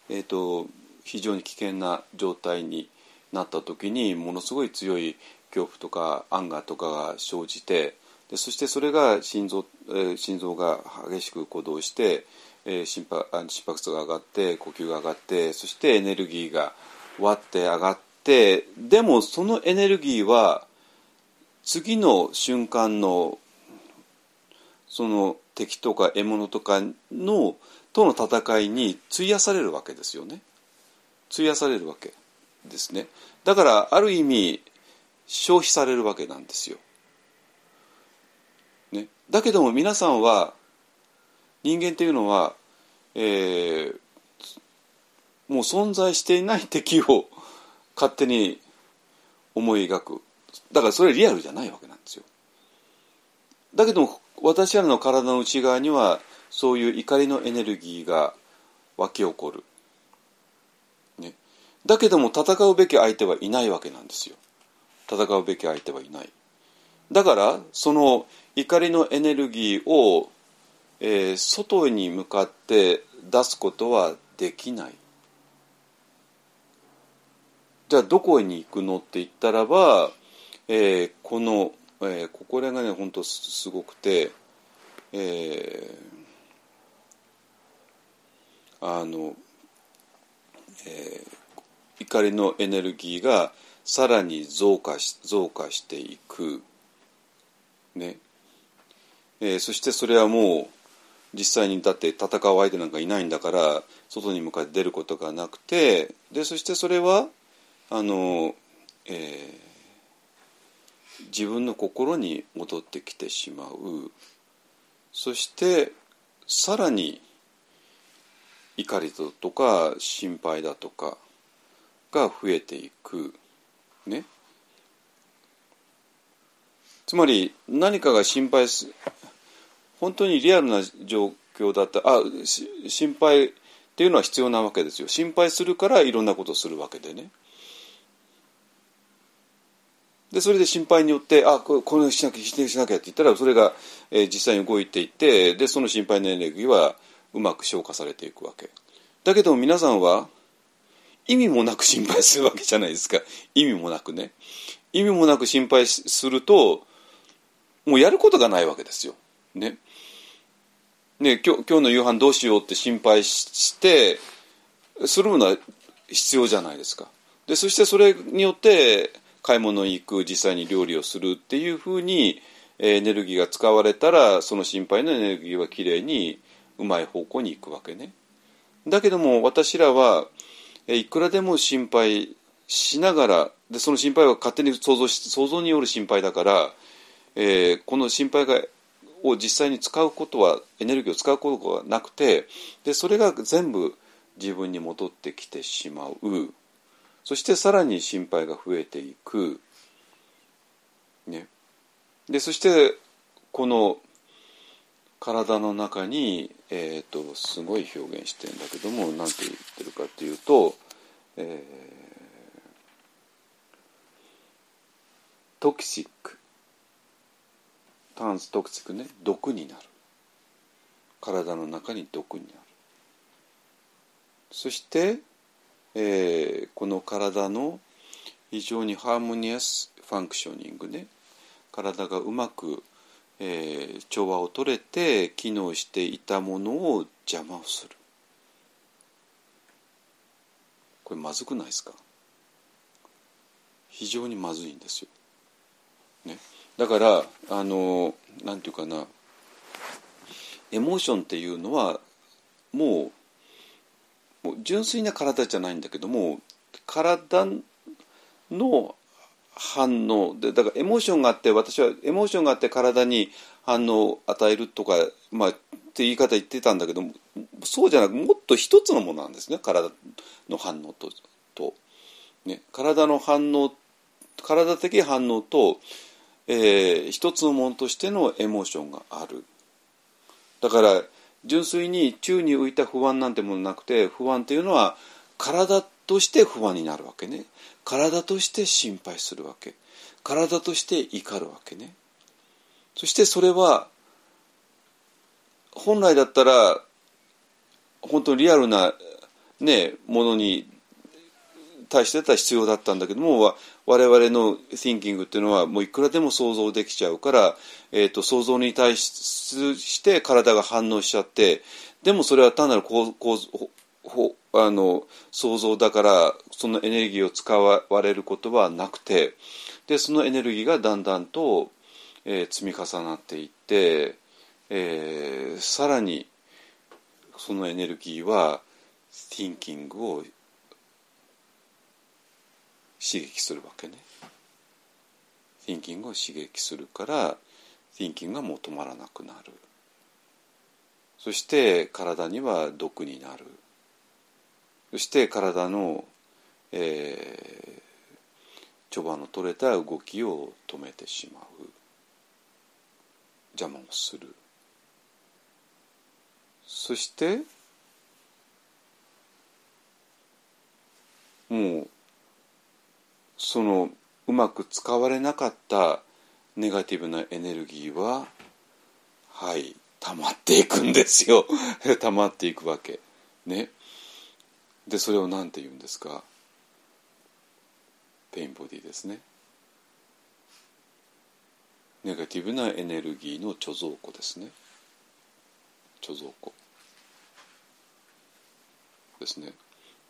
えっと、非常に危険な状態になった時にものすごい強い恐怖とかアンガーとかが生じてでそしてそれが心臓,、えー心臓が激しく鼓動して、えー心拍心拍数が上がって呼吸が上がってそしてエネルギーが割って上がってでもそのエネルギーは次の瞬間のその敵とか獲物とかのとの戦いに費やされるわけですよね。費やされるわけですね。だからある意味消費されるわけなんですよ、だけども皆さんは人間っていうのは、えー、もう存在していない敵を勝手に思い描く。だからそれリアルじゃないわけなんですよ。だけども私らの体の内側にはそういう怒りのエネルギーが湧き起こる、ね、だけども戦うべき相手はいないわけなんですよ。戦うべき相手はいない。だからその怒りのエネルギーを、えー、外に向かって出すことはできない。じゃあどこに行くのって言ったらば、えー、このえー、ここらがね本当すごくて、えー、あの、えー、怒りのエネルギーがさらに増加し増加していく、ね。えー、そしてそれはもう実際にだって戦う相手なんかいないんだから外に向かって出ることがなくてでそしてそれはあの、えー自分の心に戻ってきてしまう。そしてさらに怒りだとか心配だとかが増えていく。ね。つまり何かが心配す本当にリアルな状況だった。あ心配っていうのは必要なわけですよ。心配するからいろんなことをするわけでね。でそれで心配によってあここれしなきゃ否定しなきゃって言ったらそれが、えー、実際に動いていってでその心配のエネルギーはうまく消化されていくわけ。だけど皆さんは意味もなく心配するわけじゃないですか。意味もなくね。意味もなく心配するともうやることがないわけですよ。ね。ね今日今日の夕飯どうしようって心配してするのは必要じゃないですかでそしてそれによって買い物に行く実際に料理をするっていうふうにエネルギーが使われたらその心配のエネルギーはきれいにうまい方向に行くわけね。だけども私らはいくらでも心配しながらでその心配は勝手に想像し想像による心配だから、えー、この心配がを実際に使うことはエネルギーを使うことはなくてでそれが全部自分に戻ってきてしまう。そしてさらに心配が増えていく、ね、でそしてこの体の中に、えーと、すごい表現してんだけども何て言ってるかっていうと、えー、トキシック。タンストキシックね毒になる。体の中に毒になる。そしてえー、この体の非常にハーモニアスファンクショニングね。体がうまく、えー、調和をとれて機能していたものを邪魔をする。これまずくないですか？非常にまずいんですよ。ね、だからあのなんていうかな。エモーションっていうのはもうもう純粋な体じゃないんだけども体の反応でだからエモーションがあって私はエモーションがあって体に反応を与えるとか、まあ、って言い方言ってたんだけどもそうじゃなくもっと一つのものなんですね。体の反応とと、ね、体の反応体的反応と、えー、一つのものとしてのエモーションがある。だから純粋に宙に浮いた不安なんてものなくて不安っていうのは体として不安になるわけね。体として心配するわけ。体として怒るわけね。そしてそれは本来だったら本当にリアルな、ね、ものに対してた必要だったんだけども我々の thinking っていうのはもういくらでも想像できちゃうから、えーと、想像に対して体が反応しちゃってでもそれは単なるこうこうあの想像だからそのエネルギーを使われることはなくてでそのエネルギーがだんだんと、えー、積み重なっていって、ええー、さらにそのエネルギーは thinking を刺激するわけね。thinking を刺激するから thinking がもう止まらなくなる。そして体には毒になる。そして体の、えー、序盤の取れた動きを止めてしまう。邪魔をする。そしてもうそのうまく使われなかったネガティブなエネルギーははい溜まっていくんですよ。溜まっていくわけ。ね。でそれを何て言うんですか？ペインボディですね。ネガティブなエネルギーの貯蔵庫ですね。貯蔵庫。ですね。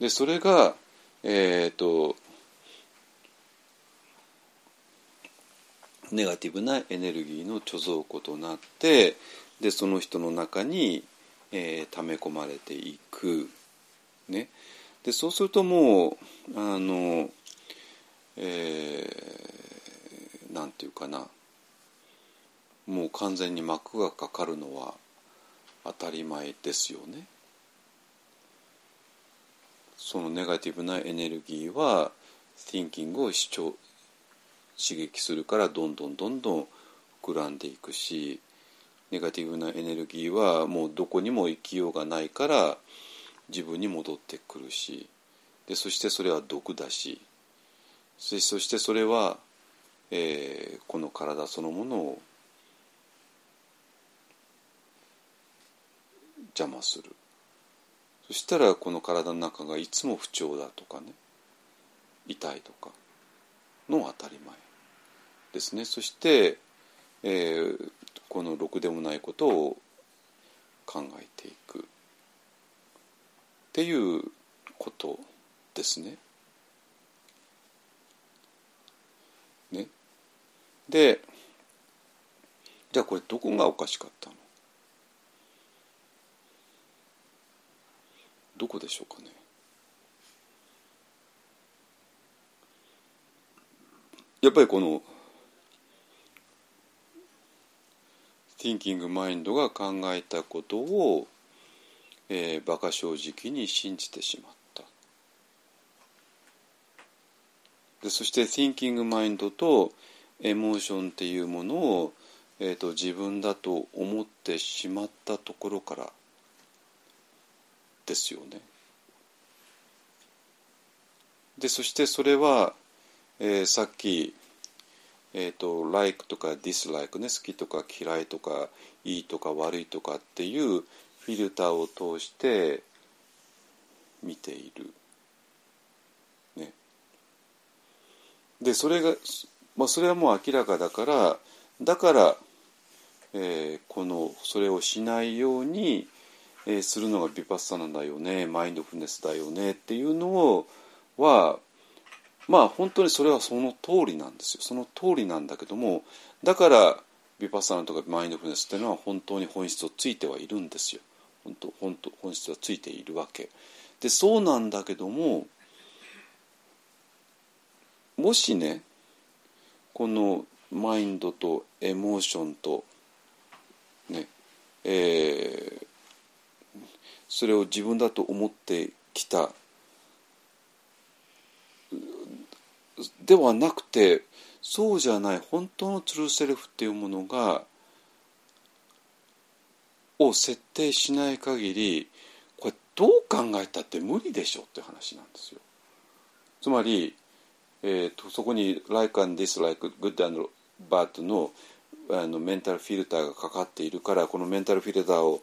でそれがえっ、ー、とネガティブなエネルギーの貯蔵庫となってでその人の中に、えー、溜め込まれていく、ね、でそうするともうあの、えー、なんていうかな。もう完全に膜がかかるのは当たり前ですよね。そのネガティブなエネルギーは thinking を主張刺激するからどんどんどんどん膨らんでいくしネガティブなエネルギーはもうどこにも行きようがないから自分に戻ってくるしでそしてそれは毒だしそしてそれは、えー、この体そのものを邪魔する。そしたらこの体の中がいつも不調だとかね痛いとかの当たり前。ですね。そして、えー、このろくでもないことを考えていく。っていうことですね。ね。でじゃあこれどこがおかしかったの？どこでしょうかね？やっぱりこの Thinking Mind が考えたことを、えー、馬鹿正直に信じてしまったでそして Thinking Mind とエモーションっていうものを、えーと、自分だと思ってしまったところからですよね。でそしてそれは、えー、さっきえーと、like とか dislike ね好きとか嫌いとかいいとか悪いとかっていうフィルターを通して見ている。ね、でそれが、まあ、それはもう明らかだからだから、えー、このそれをしないように、えー、するのがビパッサナだよねマインドフルネスだよねっていうのをはまあ本当にそれはその通りなんですよ。その通りなんだけどもだからビパッサナとかマインドフルネスっていうのは本当に本質をついてはいるんですよ。本当本当本質はついているわけ。でそうなんだけどももしねこのマインドとエモーションとねえー、それを自分だと思ってきたではなくてそうじゃない本当のトゥルーセルフっていうものがを設定しない限りこれどう考えたって無理でしょって話なんですよ。つまり、えーと、そこに「like and dislike good and bad の」あのメンタルフィルターがかかっているからこのメンタルフィルターを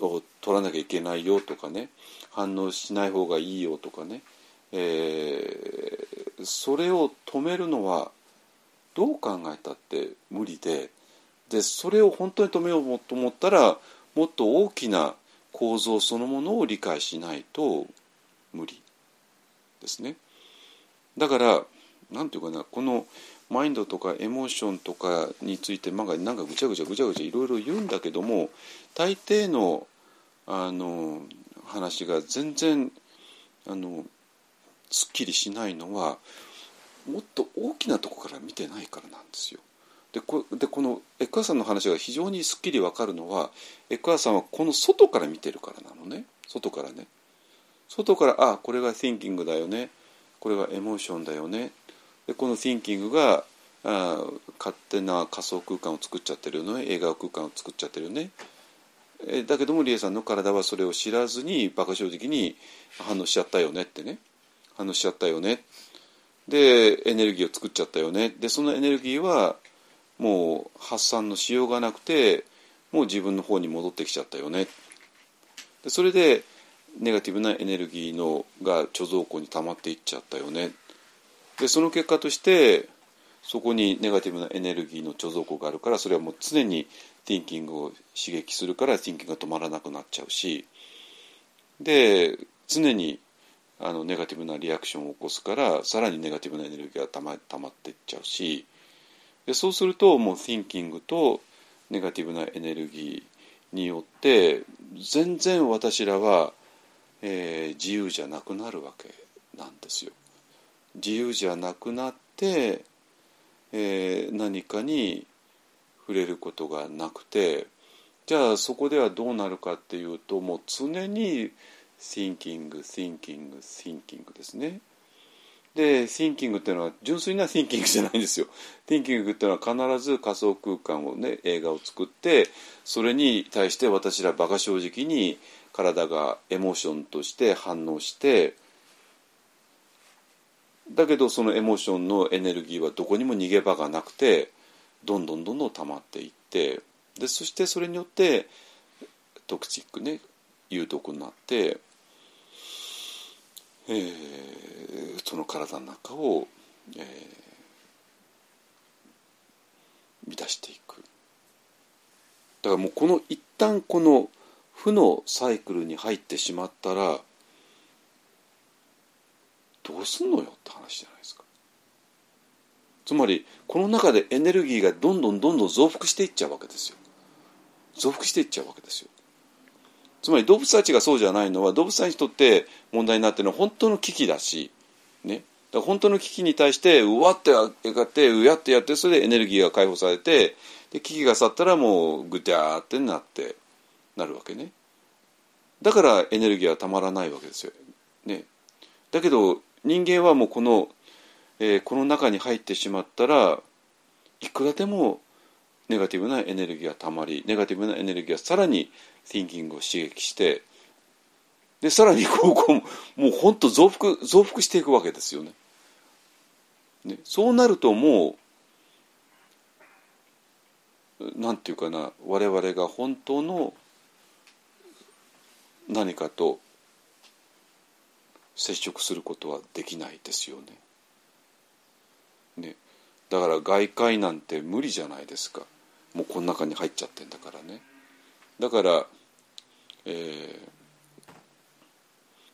を取らなきゃいけないよとかね反応しない方がいいよとかねえー、それを止めるのはどう考えたって無理ででそれを本当に止めようと思ったらもっと大きな構造そのものを理解しないと無理ですね。だから何て言うかなこのマインドとかエモーションとかについてなんかなんかぐちゃぐちゃぐちゃぐちゃいろいろ言うんだけども大抵のあの話が全然あのすっきりしないのはもっと大きなとこから見てないからなんですよ。でこでこのエクアさんの話が非常にすっきり分かるのはエクアさんはこの外から見てるからなのね。外からね。外からあこれが thinking だよね。これがエモーションだよね。でこの thinking があ勝手な仮想空間を作っちゃってるよね。映画空間を作っちゃってるよね。えだけどもリエさんの体はそれを知らずに馬鹿正直に反応しちゃったよねってね。反応しちゃったよね。でエネルギーを作っちゃったよね。でそのエネルギーはもう発散のしようがなくてもう自分の方に戻ってきちゃったよね。でそれでネガティブなエネルギーのが貯蔵庫に溜まっていっちゃったよね。でその結果としてそこにネガティブなエネルギーの貯蔵庫があるからそれはもう常に thinking を刺激するから thinking が止まらなくなっちゃうし。で常にあのネガティブなリアクションを起こすからさらにネガティブなエネルギーがたま溜まっていっちゃうしでそうするともう thinking とネガティブなエネルギーによって全然私らはえー、自由じゃなくなるわけなんですよ。自由じゃなくなって、えー、何かに触れることがなくてじゃあそこではどうなるかっていうともう常に thinking thinking thinking ですね。で thinking っていうのは純粋な thinking じゃないんですよ。thinking っていうのは必ず仮想空間をね映画を作ってそれに対して私ら馬鹿正直に体がエモーションとして反応してだけどそのエモーションのエネルギーはどこにも逃げ場がなくてどんどんどんどん溜まっていってでそしてそれによってトクチックね有毒になって、えー、その体の中を、えー、乱していく。だからもうこの一旦この負のサイクルに入ってしまったらどうすんのよって話じゃないですか。つまりこの中でエネルギーがどんどんどんどん増幅していっちゃうわけですよ。増幅していっちゃうわけですよ。つまり動物たちがそうじゃないのは動物たちにとって問題になってるのは本当の危機だしね。だから本当の危機に対してうわってやってうやってやってそれでエネルギーが解放されてで危機が去ったらもうぐちゃーってなってなるわけね。だからエネルギーはたまらないわけですよ、ね、だけど人間はもうこの、えー、この中に入ってしまったらいくらでもネガティブなエネルギーがたまりネガティブなエネルギーがさらに thinking を刺激してでさらにこうこうもう本当増幅増幅していくわけですよね。ねそうなるともうなんていうかな我々が本当の何かと接触することはできないですよね。ねだから外界なんて無理じゃないですかもうこの中に入っちゃってんだからね。だから、えー、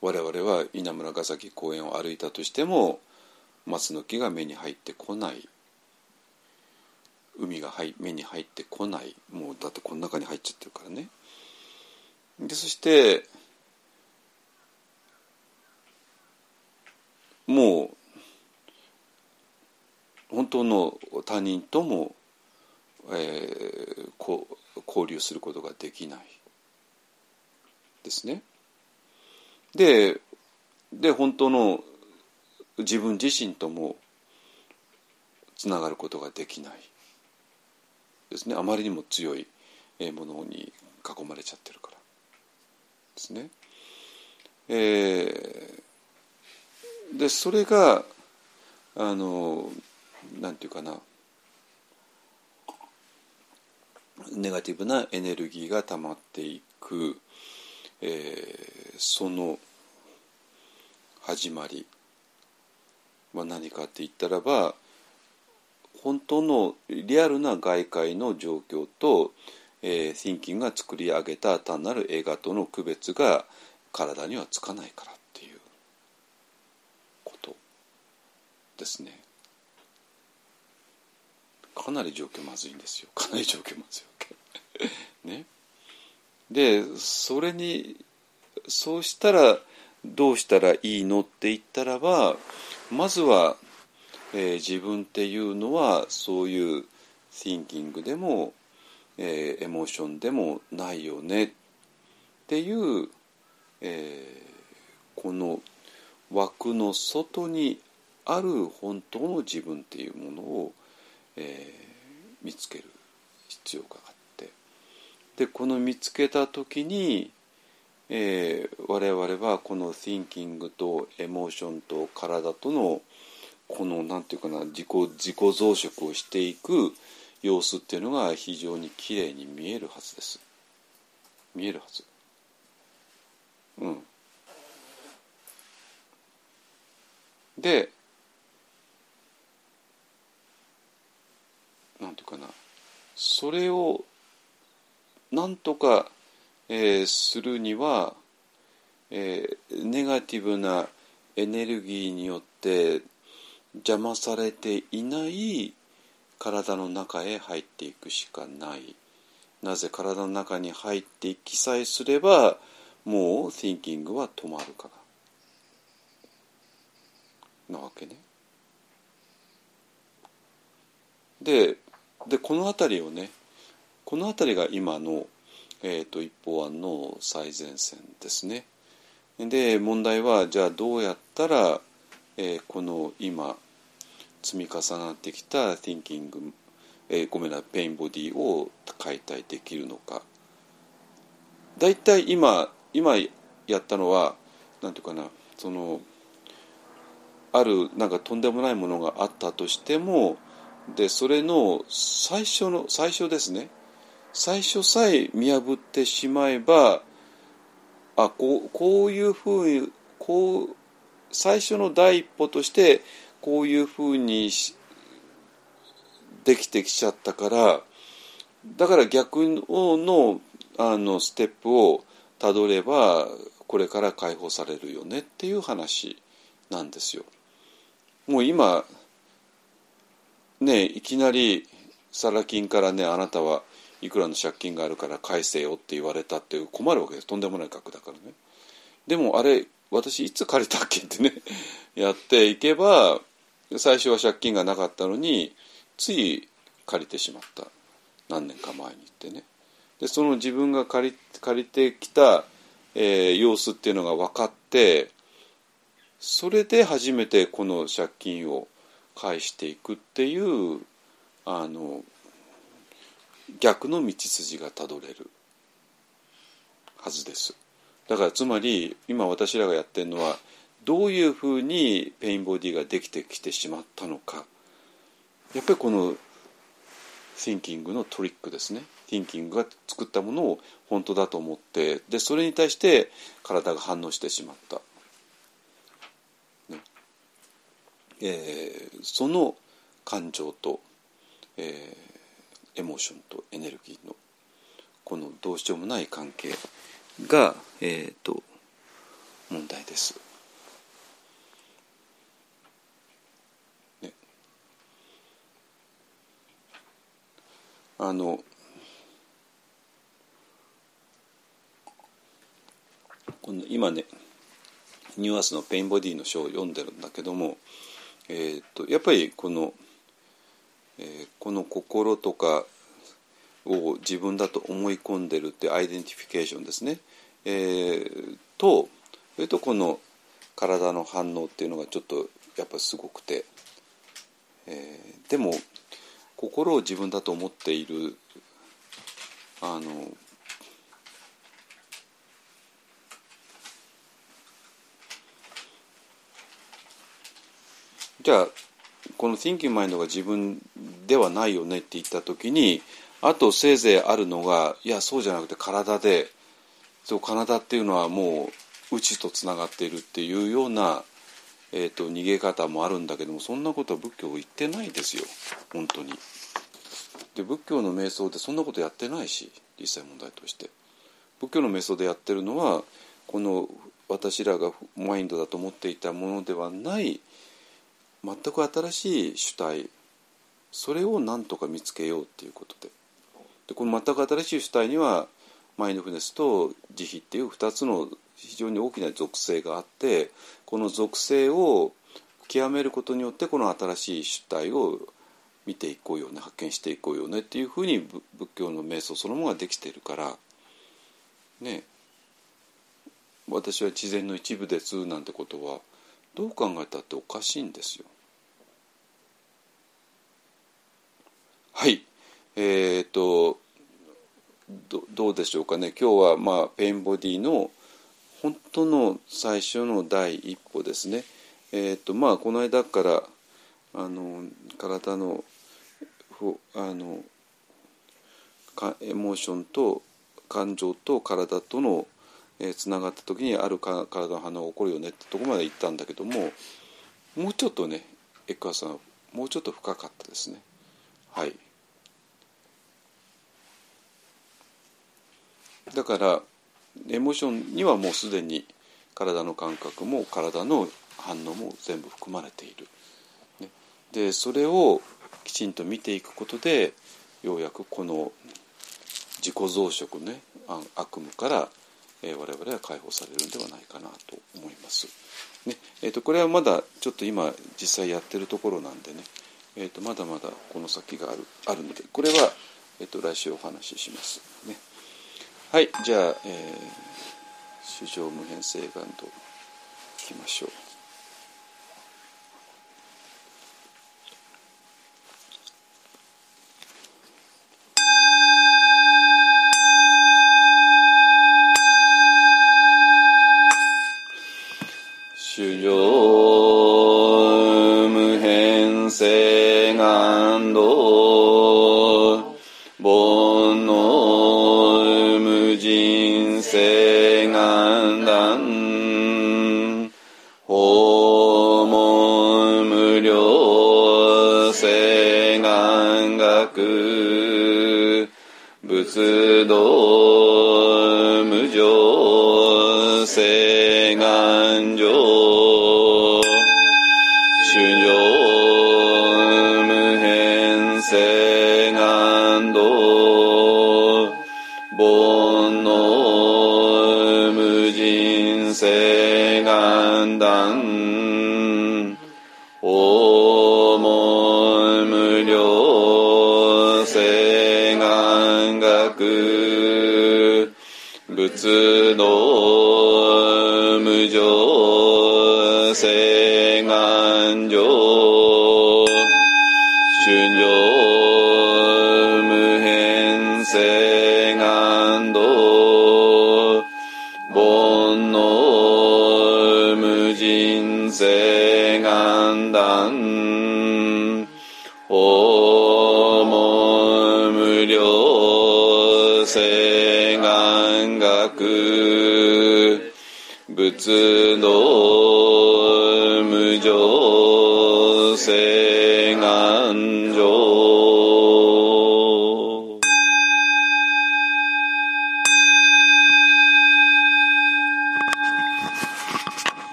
我々は稲村ヶ崎公園を歩いたとしても松の木が目に入ってこない海が目に入ってこないもうだってこの中に入っちゃってるからね。でそしてもう本当の他人とも、えー、こ交流することができないですね。でで本当の自分自身ともつながることができないですねあまりにも強いものに囲まれちゃってるから。ですね。えー、でそれがあのなんていうかなネガティブなエネルギーが溜まっていく、えー、その始まりは何かって言ったらば本当のリアルな外界の状況とえー、Thinking が作り上げた単なる映画との区別が体にはつかないからっていうことですね。かなり状況まずいんですよ。かなり状況まずいわけ。ね。でそれにそうしたらどうしたらいいのって言ったらばまずは、えー、自分っていうのはそういう thinking でも、えー、エモーションでもないよね。っていう、えー、この枠の外にある本当の自分っていうものを、えー、見つける必要があってでこの見つけた時に、えー、我々はこの thinking とエモーションと体とのこの何て言うかな自己自己増殖をしていく様子っていうのが非常にきれいに見えるはずです。見えるはず。うん。でなんていうかな。それをなんとか、えー、するには、えー、ネガティブなエネルギーによって邪魔されていない体の中へ入っていくしかない。なぜ体の中に入っていきさえすればもう thinking は止まるからなわけね。ででこの辺りをねこの辺りが今の、えーと、一方案の最前線ですね。で問題はじゃあどうやったら、えー、この今積み重なってきた thinking、えー、ごめんなペインボディを解体できるのか。だいたい今今やったのは何ていうかなそのあるなんかとんでもないものがあったとしてもでそれの最初の最初ですね最初さえ見破ってしまえばあこうこういうふうにこう最初の第一歩としてこういうふうにできてきちゃったからだから逆のあのステップをたどればこれから解放されるよねっていう話なんですよ。もう今ねいきなりサラ金からねあなたはいくらの借金があるから返せよって言われたって困るわけです。とんでもない額だからね。でもあれ私いつ借りたっけってね やっていけば最初は借金がなかったのについ借りてしまった。何年か前に行ってね。でその自分が借り借りてきた、えー、様子っていうのが分かってそれで初めてこの借金を返していくっていうあの逆の道筋がたどれるはずです。だからつまり今私らがやってるのはどういうふうにペインボディができてきてしまったのか。やっぱりこの thinking のトリックですね。thinking が作ったものを本当だと思ってでそれに対して体が反応してしまった、ねえー、その感情と、えー、エモーションとエネルギーのこのどうしようもない関係が、えーと、問題です。ね、あのこの今ねニューアースの pain body の章を読んでるんだけども、えーと、やっぱりこの、えー、この心とかを自分だと思い込んでるって identification ですね、えー、とそれとこの体の反応っていうのがちょっとやっぱすごくて、えー、でも心を自分だと思っているあのじゃあこの Thinking Mind が自分ではないよねって言った時にあとせいぜいあるのがいやそうじゃなくて体でそう体っていうのはもう内とつながっているっていうような、えーと、逃げ方もあるんだけどもそんなことは仏教言ってないですよ本当に。で仏教の瞑想でそんなことやってないし実際問題として。仏教の瞑想でやってるのはこの私らがマインドだと思っていたものではない全く新しい主体それを何とか見つけようっていうことで。でこの全く新しい主体にはマインドフネスと慈悲っていう2つの非常に大きな属性があってこの属性を極めることによってこの新しい主体を見ていこうよね発見していこうよねっていうふうに仏教の瞑想そのものができているから。ね。私は自然の一部ですなんてことはどう考えたっておかしいんですよ。はい。えー、っとどうでしょうかね。今日はまあペインボディの本当の最初の第一歩ですね。えー、っとまあこの間からあの体のあのエモーションと感情と体とのつな、えー、がった時にあるか体の反応が起こるよねってとこまで行ったんだけどももうちょっとねエクアさんもうちょっと深かったですね。はい。だからエモーションにはもうすでに体の感覚も体の反応も全部含まれている。ね、でそれをきちんと見ていくことでようやくこの自己増殖ね悪夢から、えー、我々は解放されるんではないかなと思います。ねえーと、これはまだちょっと今実際やってるところなんでね、えーと、まだまだこの先があるあるのでこれは、えーと、来週お話しします。ね、はいじゃあ、えー、主張無変性願といきましょう。